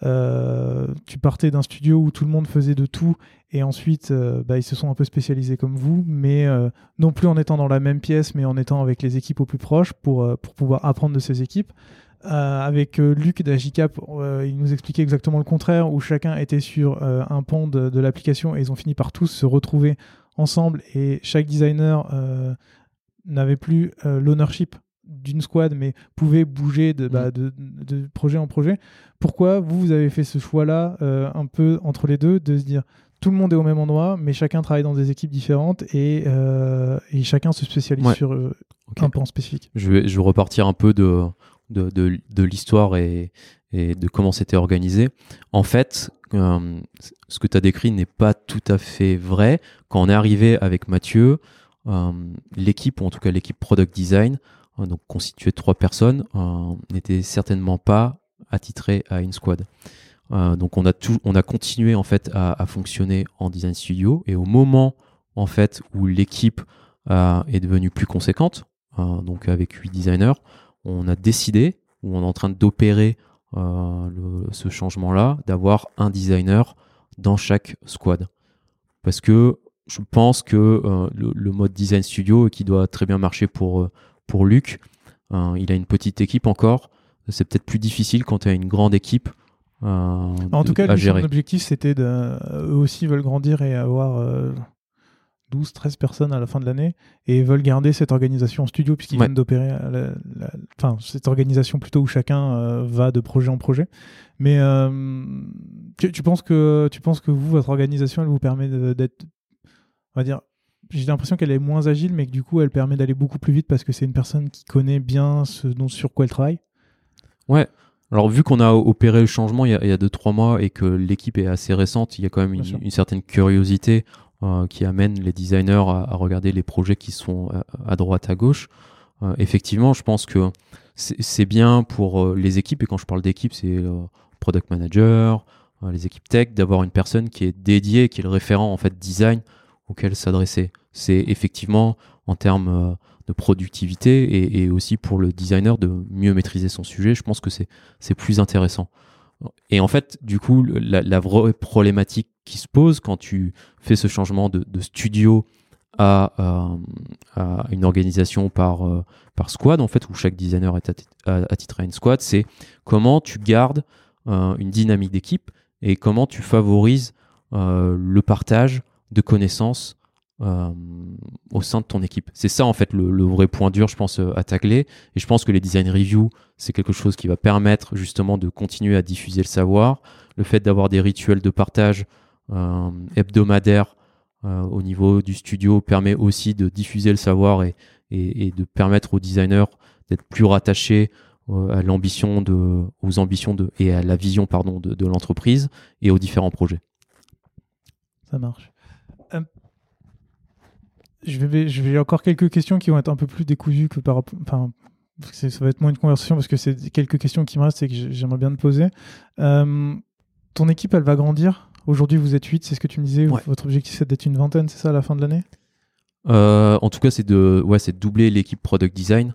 A: euh, tu partais d'un studio où tout le monde faisait de tout et ensuite bah, ils se sont un peu spécialisés comme vous, mais non plus en étant dans la même pièce, mais en étant avec les équipes au plus proches pour, pour pouvoir apprendre de ces équipes. Euh, avec euh, Luc d'Agicap, euh, il nous expliquait exactement le contraire, où chacun était sur un pont de, l'application et ils ont fini par tous se retrouver ensemble et chaque designer n'avait plus l'ownership d'une squad, mais pouvait bouger bah, mm. de, projet en projet. Pourquoi vous, vous avez fait ce choix-là, un peu entre les deux, de se dire tout le monde est au même endroit, mais chacun travaille dans des équipes différentes et, chacun se spécialise sur un point spécifique?
B: Je vais, je vais repartir un peu de, de, de, l'histoire et, et, de comment c'était organisé. En fait, euh, ce que tu as décrit n'est pas tout à fait vrai. Quand on est arrivé avec Mathieu, euh, l'équipe, ou en tout cas l'équipe Product Design, euh, donc constituée de trois personnes, n'était certainement pas attitrée à une squad. donc on a, tout, on a continué en fait à, à, fonctionner en design studio et au moment en fait où l'équipe est devenue plus conséquente, donc avec huit designers, on a décidé, ou on est en train d'opérer euh, ce changement-là, d'avoir un designer dans chaque squad. Parce que je pense que euh, le, mode design studio, qui doit très bien marcher pour, euh, pour Luc, il a une petite équipe encore. C'est peut-être plus difficile quand tu as une grande équipe.
A: en tout cas, son objectif, c'était de. Eux aussi veulent grandir et avoir 12, 13 personnes à la fin de l'année et veulent garder cette organisation en studio puisqu'ils viennent d'opérer, enfin cette organisation plutôt où chacun euh, va de projet en projet. Mais euh, tu, penses que tu penses que vous, votre organisation, elle vous permet d'être, on va dire, j'ai l'impression qu'elle est moins agile, mais que du coup, elle permet d'aller beaucoup plus vite parce que c'est une personne qui connaît bien ce dont sur quoi elle travaille?
B: Ouais. Alors vu qu'on a opéré le changement il y a 2-3 mois et que l'équipe est assez récente, il y a quand même une, une certaine curiosité euh, qui amène les designers à, regarder les projets qui sont euh, à, droite, à gauche. Euh, effectivement, je pense que c'est bien pour les équipes, et quand je parle d'équipe, c'est product manager, les équipes tech, d'avoir une personne qui est dédiée, qui est le référent en fait design auquel s'adresser. C'est effectivement en termes de productivité et, aussi pour le designer de mieux maîtriser son sujet. Je pense que c'est plus intéressant. Et en fait, du coup, la, vraie problématique qui se pose quand tu fais ce changement de, studio à, euh, à, une organisation par, euh, par squad, en fait, où chaque designer est attitré à une squad, c'est comment tu gardes euh, une dynamique d'équipe et comment tu favorises le partage de connaissances au sein de ton équipe. C'est ça en fait le, vrai point dur, je pense, à tacler. Et je pense que les design reviews, c'est quelque chose qui va permettre justement de continuer à diffuser le savoir. Le fait d'avoir des rituels de partage euh, hebdomadaire euh, au niveau du studio permet aussi de diffuser le savoir et, de permettre aux designers d'être plus rattachés euh, à l'ambition aux ambitions et à la vision pardon, de l'entreprise et aux différents projets.
A: Ça marche. Je vais, je vais encore quelques questions qui vont être un peu plus décousues que par enfin, ça va être moins une conversation parce que c'est quelques questions qui me restent et que j'aimerais bien te poser. ton équipe, elle va grandir? Aujourd'hui, vous êtes 8, c'est ce que tu me disais. Votre objectif, c'est d'être une vingtaine, c'est ça, à la fin de l'année?
B: Euh, En tout cas, c'est de, ouais, de doubler l'équipe product design.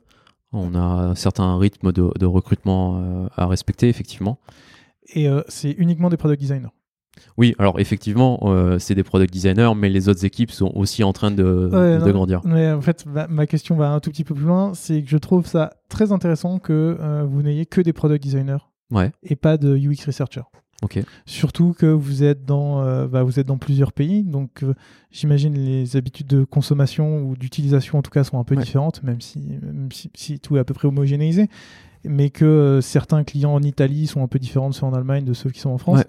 B: On a un certain rythme de, recrutement euh, à respecter, effectivement.
A: Et euh, c'est uniquement des product designers?
B: Oui, alors effectivement, c'est des product designers, mais les autres équipes sont aussi en train de, de grandir.
A: Mais en fait, ma, question va un tout petit peu plus loin. C'est que je trouve ça très intéressant que vous n'ayez que des product designers
B: ouais.
A: et pas de UX researchers. Surtout que vous êtes dans, euh, bah, vous êtes dans plusieurs pays, donc euh, j'imagine les habitudes de consommation ou d'utilisation en tout cas sont un peu différentes, même si, si, tout est à peu près homogénéisé, mais que euh, certains clients en Italie sont un peu différents de ceux en Allemagne, de ceux qui sont en France.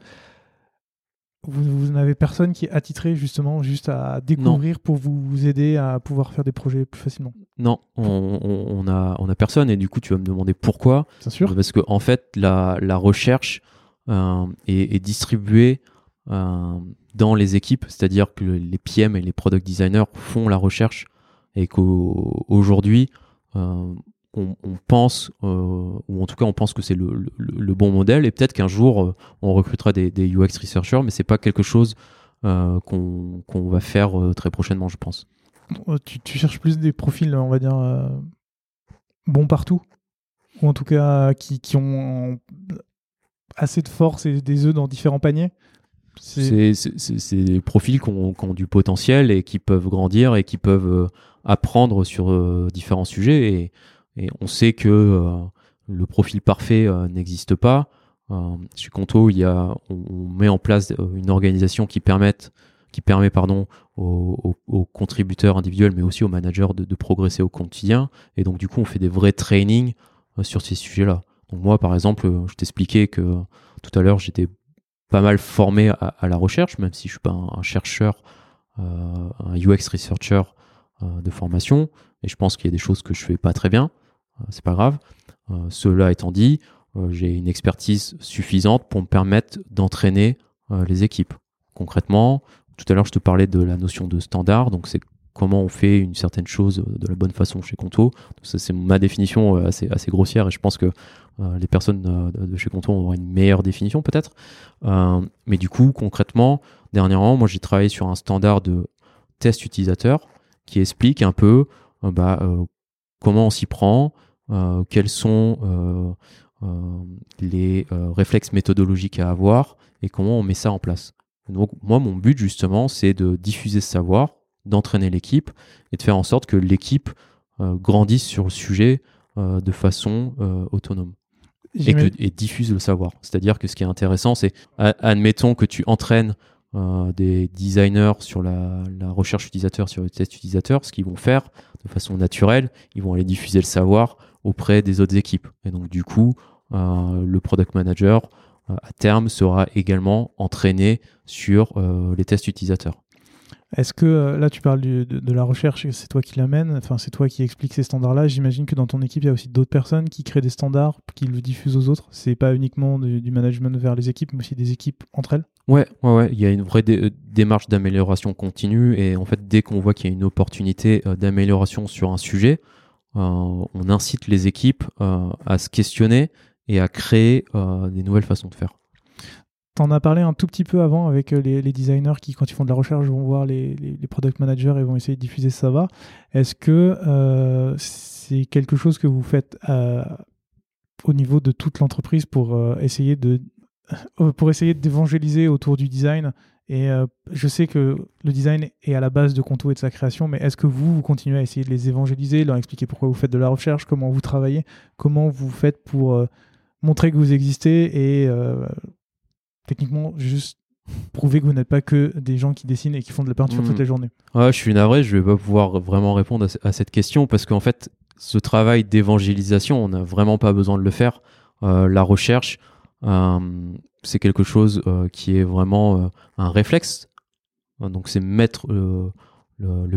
A: Vous, n'avez personne qui est attitré justement juste à découvrir pour vous aider à pouvoir faire des projets plus facilement.
B: Non, on, a, on a personne et du coup tu vas me demander pourquoi.
A: Bien sûr.
B: Parce que en fait la, la recherche euh, est, distribué euh, dans les équipes, c'est-à-dire que les PM et les product designers font la recherche et qu'aujourd'hui, euh, on, pense, ou en tout cas on pense que c'est le, bon modèle, et peut-être qu'un jour on recrutera des, UX researchers, mais c'est pas quelque chose qu'on va faire très prochainement, je pense.
A: Tu, tu, cherches plus des profils, on va dire, bons partout? Ou en tout cas qui, qui ont assez de force et des œufs dans différents paniers?
B: C'est des profils qui ont, du potentiel et qui peuvent grandir et qui peuvent euh, apprendre sur euh, différents sujets. Et, et, on sait que euh, le profil parfait n'existe pas. chez Conto, il y a, on, met en place une organisation qui, permette, qui permet pardon, aux, contributeurs individuels, mais aussi aux managers de, progresser au quotidien. Et donc, du coup, on fait des vrais trainings sur ces sujets-là. Donc moi, par exemple, je t'expliquais que tout à l'heure, j'étais pas mal formé à, la recherche, même si je suis pas un, chercheur, euh, un UX researcher euh, de formation, et je pense qu'il y a des choses que je fais pas très bien, euh, c'est pas grave. cela étant dit, j'ai une expertise suffisante pour me permettre d'entraîner les équipes. Concrètement, tout à l'heure, je te parlais de la notion de standard, donc c'est comment on fait une certaine chose de la bonne façon chez Conto. c'est ma définition euh, assez, assez grossière et je pense que euh, les personnes euh, de chez Conto auront une meilleure définition peut-être. mais du coup, concrètement, dernièrement, moi j'ai travaillé sur un standard de test utilisateur qui explique un peu bah, comment on s'y prend, quels sont les réflexes méthodologiques à avoir et comment on met ça en place. Donc moi, mon but justement, c'est de diffuser ce savoir d'entraîner l'équipe et de faire en sorte que l'équipe euh, grandisse sur le sujet euh, de façon euh, autonome et, que, et, diffuse le savoir. C'est-à-dire que ce qui est intéressant, c'est admettons que tu entraînes des designers sur la, recherche utilisateur, sur le test utilisateur, ce qu'ils vont faire de façon naturelle, ils vont aller diffuser le savoir auprès des autres équipes. Et donc du coup, le product manager à terme sera également entraîné sur les tests utilisateurs.
A: Est-ce que euh, là tu parles de, la recherche, c'est toi qui l'amène, enfin c'est toi qui expliques ces standards-là. J'imagine que dans ton équipe il y a aussi d'autres personnes qui créent des standards, qui le diffusent aux autres. C'est pas uniquement du, management vers les équipes, mais aussi des équipes entre elles.
B: Ouais, ouais, ouais. Il y a une vraie euh, démarche d'amélioration continue et en fait dès qu'on voit qu'il y a une opportunité euh, d'amélioration sur un sujet, on incite les équipes à se questionner et à créer des nouvelles façons de faire.
A: T'en as parlé un tout petit peu avant avec euh, les, designers qui, quand ils font de la recherche, vont voir les, product managers et vont essayer de diffuser ce savoir. Est-ce que euh, c'est quelque chose que vous faites euh, au niveau de toute l'entreprise pour [LAUGHS] pour essayer d'évangéliser autour du design et je sais que le design est à la base de Conto et de sa création, mais est-ce que vous, vous continuez à essayer de les évangéliser, leur expliquer pourquoi vous faites de la recherche, comment vous travaillez, comment vous faites pour montrer que vous existez et techniquement juste prouver que vous n'êtes pas que des gens qui dessinent et qui font de la peinture toute hmm. la journée.
B: Ouais, je suis navré, je vais pas pouvoir vraiment répondre à, cette question parce qu'en fait, ce travail d'évangélisation, on n'a vraiment pas besoin de le faire. Euh, la recherche, euh, c'est quelque chose euh, qui est vraiment un réflexe. Donc, c'est mettre le,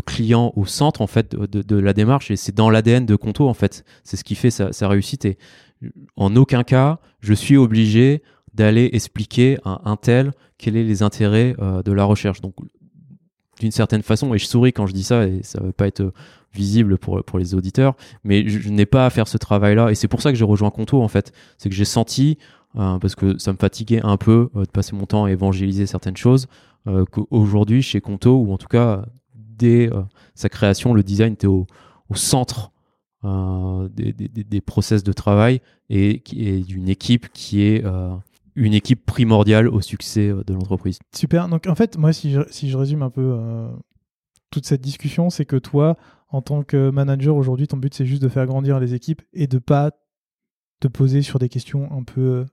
B: client au centre en fait de, la démarche et c'est dans l'ADN de Conto en fait. C'est ce qui fait sa, réussite et en aucun cas, je suis obligé d'aller expliquer à un tel quels sont les intérêts euh, de la recherche. Donc, d'une certaine façon, et je souris quand je dis ça, et ça ne va pas être visible pour, pour les auditeurs, mais je, n'ai pas à faire ce travail-là, et c'est pour ça que j'ai rejoint Conto, en fait. C'est que j'ai senti, euh, parce que ça me fatiguait un peu euh, de passer mon temps à évangéliser certaines choses, qu'aujourd'hui, chez Conto, ou en tout cas, dès sa création, le design était au, au centre des, process de travail et, d'une équipe qui est une équipe primordiale au succès euh, de l'entreprise.
A: Super. Donc en fait, moi, si je, si je résume un peu euh, toute cette discussion, c'est que toi, en tant que manager aujourd'hui, ton but c'est juste de faire grandir les équipes et de pas te poser sur des questions un peu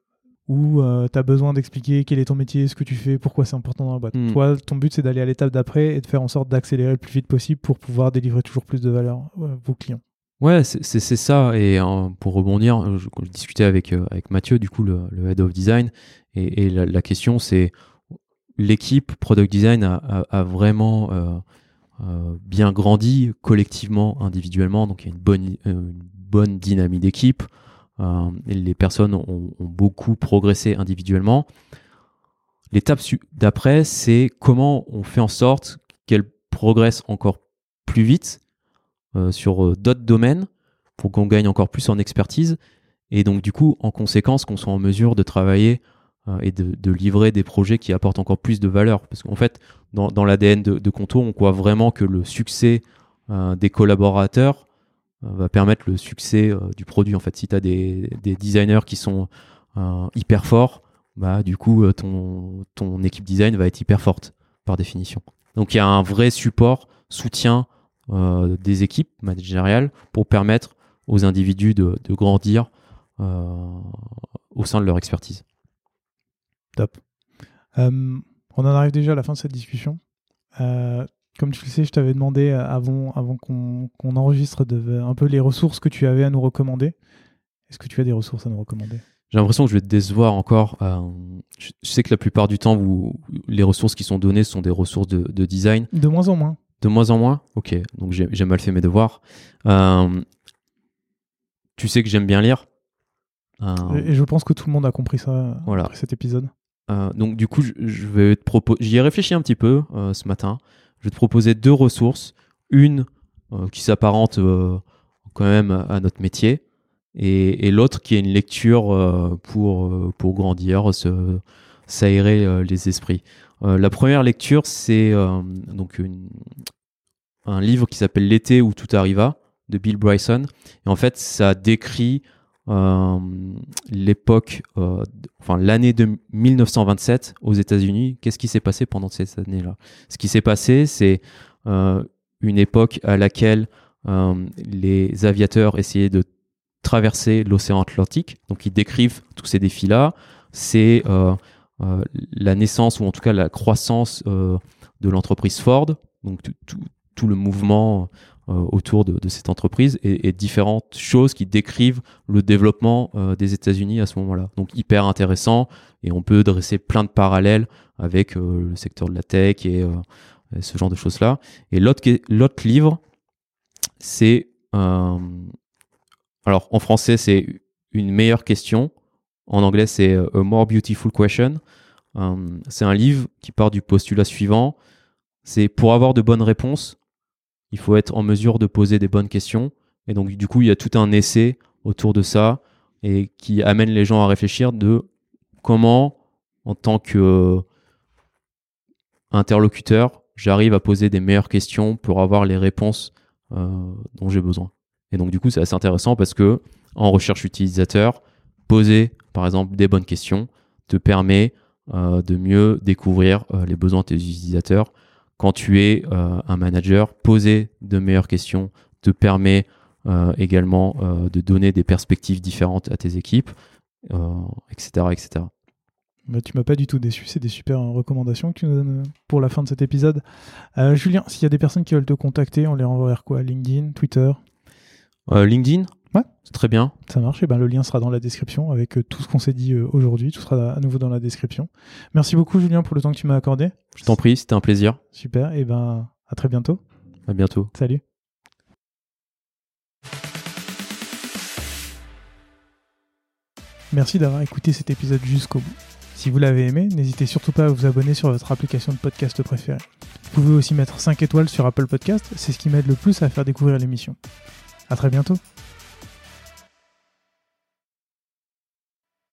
A: euh, où tu as besoin d'expliquer quel est ton métier, ce que tu fais, pourquoi c'est important dans la boîte. Hmm. Toi, ton but c'est d'aller à l'étape d'après et de faire en sorte d'accélérer le plus vite possible pour pouvoir délivrer toujours plus de valeur à vos clients.
B: Ouais, c'est ça. Et euh, pour rebondir, je, discutais avec, euh, avec Mathieu, du coup, le, head of design, et, la, question, c'est l'équipe product design a, vraiment euh, bien grandi collectivement, individuellement, donc il y a une bonne, une bonne dynamique d'équipe. Les personnes ont, beaucoup progressé individuellement. L'étape d'après, c'est comment on fait en sorte qu'elles progressent encore plus vite euh, sur euh, d'autres domaines pour qu'on gagne encore plus en expertise et donc du coup en conséquence qu'on soit en mesure de travailler euh, et de, livrer des projets qui apportent encore plus de valeur parce qu'en fait dans, l'ADN de, de, Conto on croit vraiment que le succès euh, des collaborateurs va permettre le succès du produit en fait si tu as des, des, designers qui sont hyper forts bah du coup ton, ton équipe design va être hyper forte par définition donc il y a un vrai support soutien euh, des équipes managériales pour permettre aux individus de, grandir euh, au sein de leur expertise.
A: Top. Euh, on en arrive déjà à la fin de cette discussion. Comme tu le sais, je t'avais demandé avant, avant qu'on enregistre de, un peu les ressources que tu avais à nous recommander. Est-ce que tu as des ressources à nous recommander?
B: J'ai l'impression que je vais te décevoir encore. je sais que la plupart du temps, vous, les ressources qui sont données sont des ressources de, de design.
A: De moins en moins.
B: De moins en moins? Ok, donc j'ai mal fait mes devoirs. Euh, tu sais que j'aime bien lire.
A: Euh, et je pense que tout le monde a compris ça voilà. après cet épisode.
B: Euh, donc du coup, je, vais te proposer. J'y ai réfléchi un petit peu ce matin. Je vais te proposer deux ressources. Une qui s'apparente quand même à notre métier, et, l'autre qui est une lecture pour pour grandir, s'aérer les esprits. Euh, la première lecture, c'est euh, donc un livre qui s'appelle L'été où tout arriva de Bill Bryson. Et en fait, ça décrit euh, l'époque, enfin l'année de 1927 aux États-Unis. Qu'est-ce qui s'est passé pendant cette année-là? Ce qui s'est passé, c'est une époque à laquelle les aviateurs essayaient de traverser l'océan Atlantique. Donc ils décrivent tous ces défis-là. C'est euh, la naissance ou en tout cas la croissance euh, de l'entreprise Ford, donc tout le mouvement euh, autour de, cette entreprise et, différentes choses qui décrivent le développement des États-Unis à ce moment-là. Donc hyper intéressant et on peut dresser plein de parallèles avec le secteur de la tech et, ce genre de choses-là. Et l'autre livre, c'est alors en français c'est une meilleure question en anglais, c'est A More Beautiful Question. Euh, c'est un livre qui part du postulat suivant. C'est pour avoir de bonnes réponses, il faut être en mesure de poser des bonnes questions. Et donc, du coup, il y a tout un essai autour de ça et qui amène les gens à réfléchir de comment, en tant que euh, interlocuteur, j'arrive à poser des meilleures questions pour avoir les réponses euh, dont j'ai besoin. Et donc, du coup, c'est assez intéressant parce que en recherche utilisateur, poser par exemple des bonnes questions te permet euh, de mieux découvrir euh, les besoins de tes utilisateurs. Quand tu es euh, un manager, poser de meilleures questions te permet également de donner des perspectives différentes à tes équipes, etc. etc.
A: Bah, tu m'as pas du tout déçu, c'est des super recommandations que tu nous donnes pour la fin de cet épisode. Julien, s'il y a des personnes qui veulent te contacter, on les renvoie vers quoi? LinkedIn, Twitter?
B: LinkedIn?
A: Ouais.
B: C'est très bien.
A: Ça marche. Et ben, le lien sera dans la description avec euh, tout ce qu'on s'est dit euh, aujourd'hui. Tout sera à nouveau dans la description. Merci beaucoup, Julien, pour le temps que tu m'as accordé.
B: Je t'en prie, c'était un plaisir.
A: Super. Et ben, à très bientôt.
B: À bientôt.
A: Salut. Merci d'avoir écouté cet épisode jusqu'au bout. Si vous l'avez aimé, n'hésitez surtout pas à vous abonner sur votre application de podcast préférée. Vous pouvez aussi mettre 5 étoiles sur Apple Podcast, c'est ce qui m'aide le plus à faire découvrir l'émission. À très bientôt.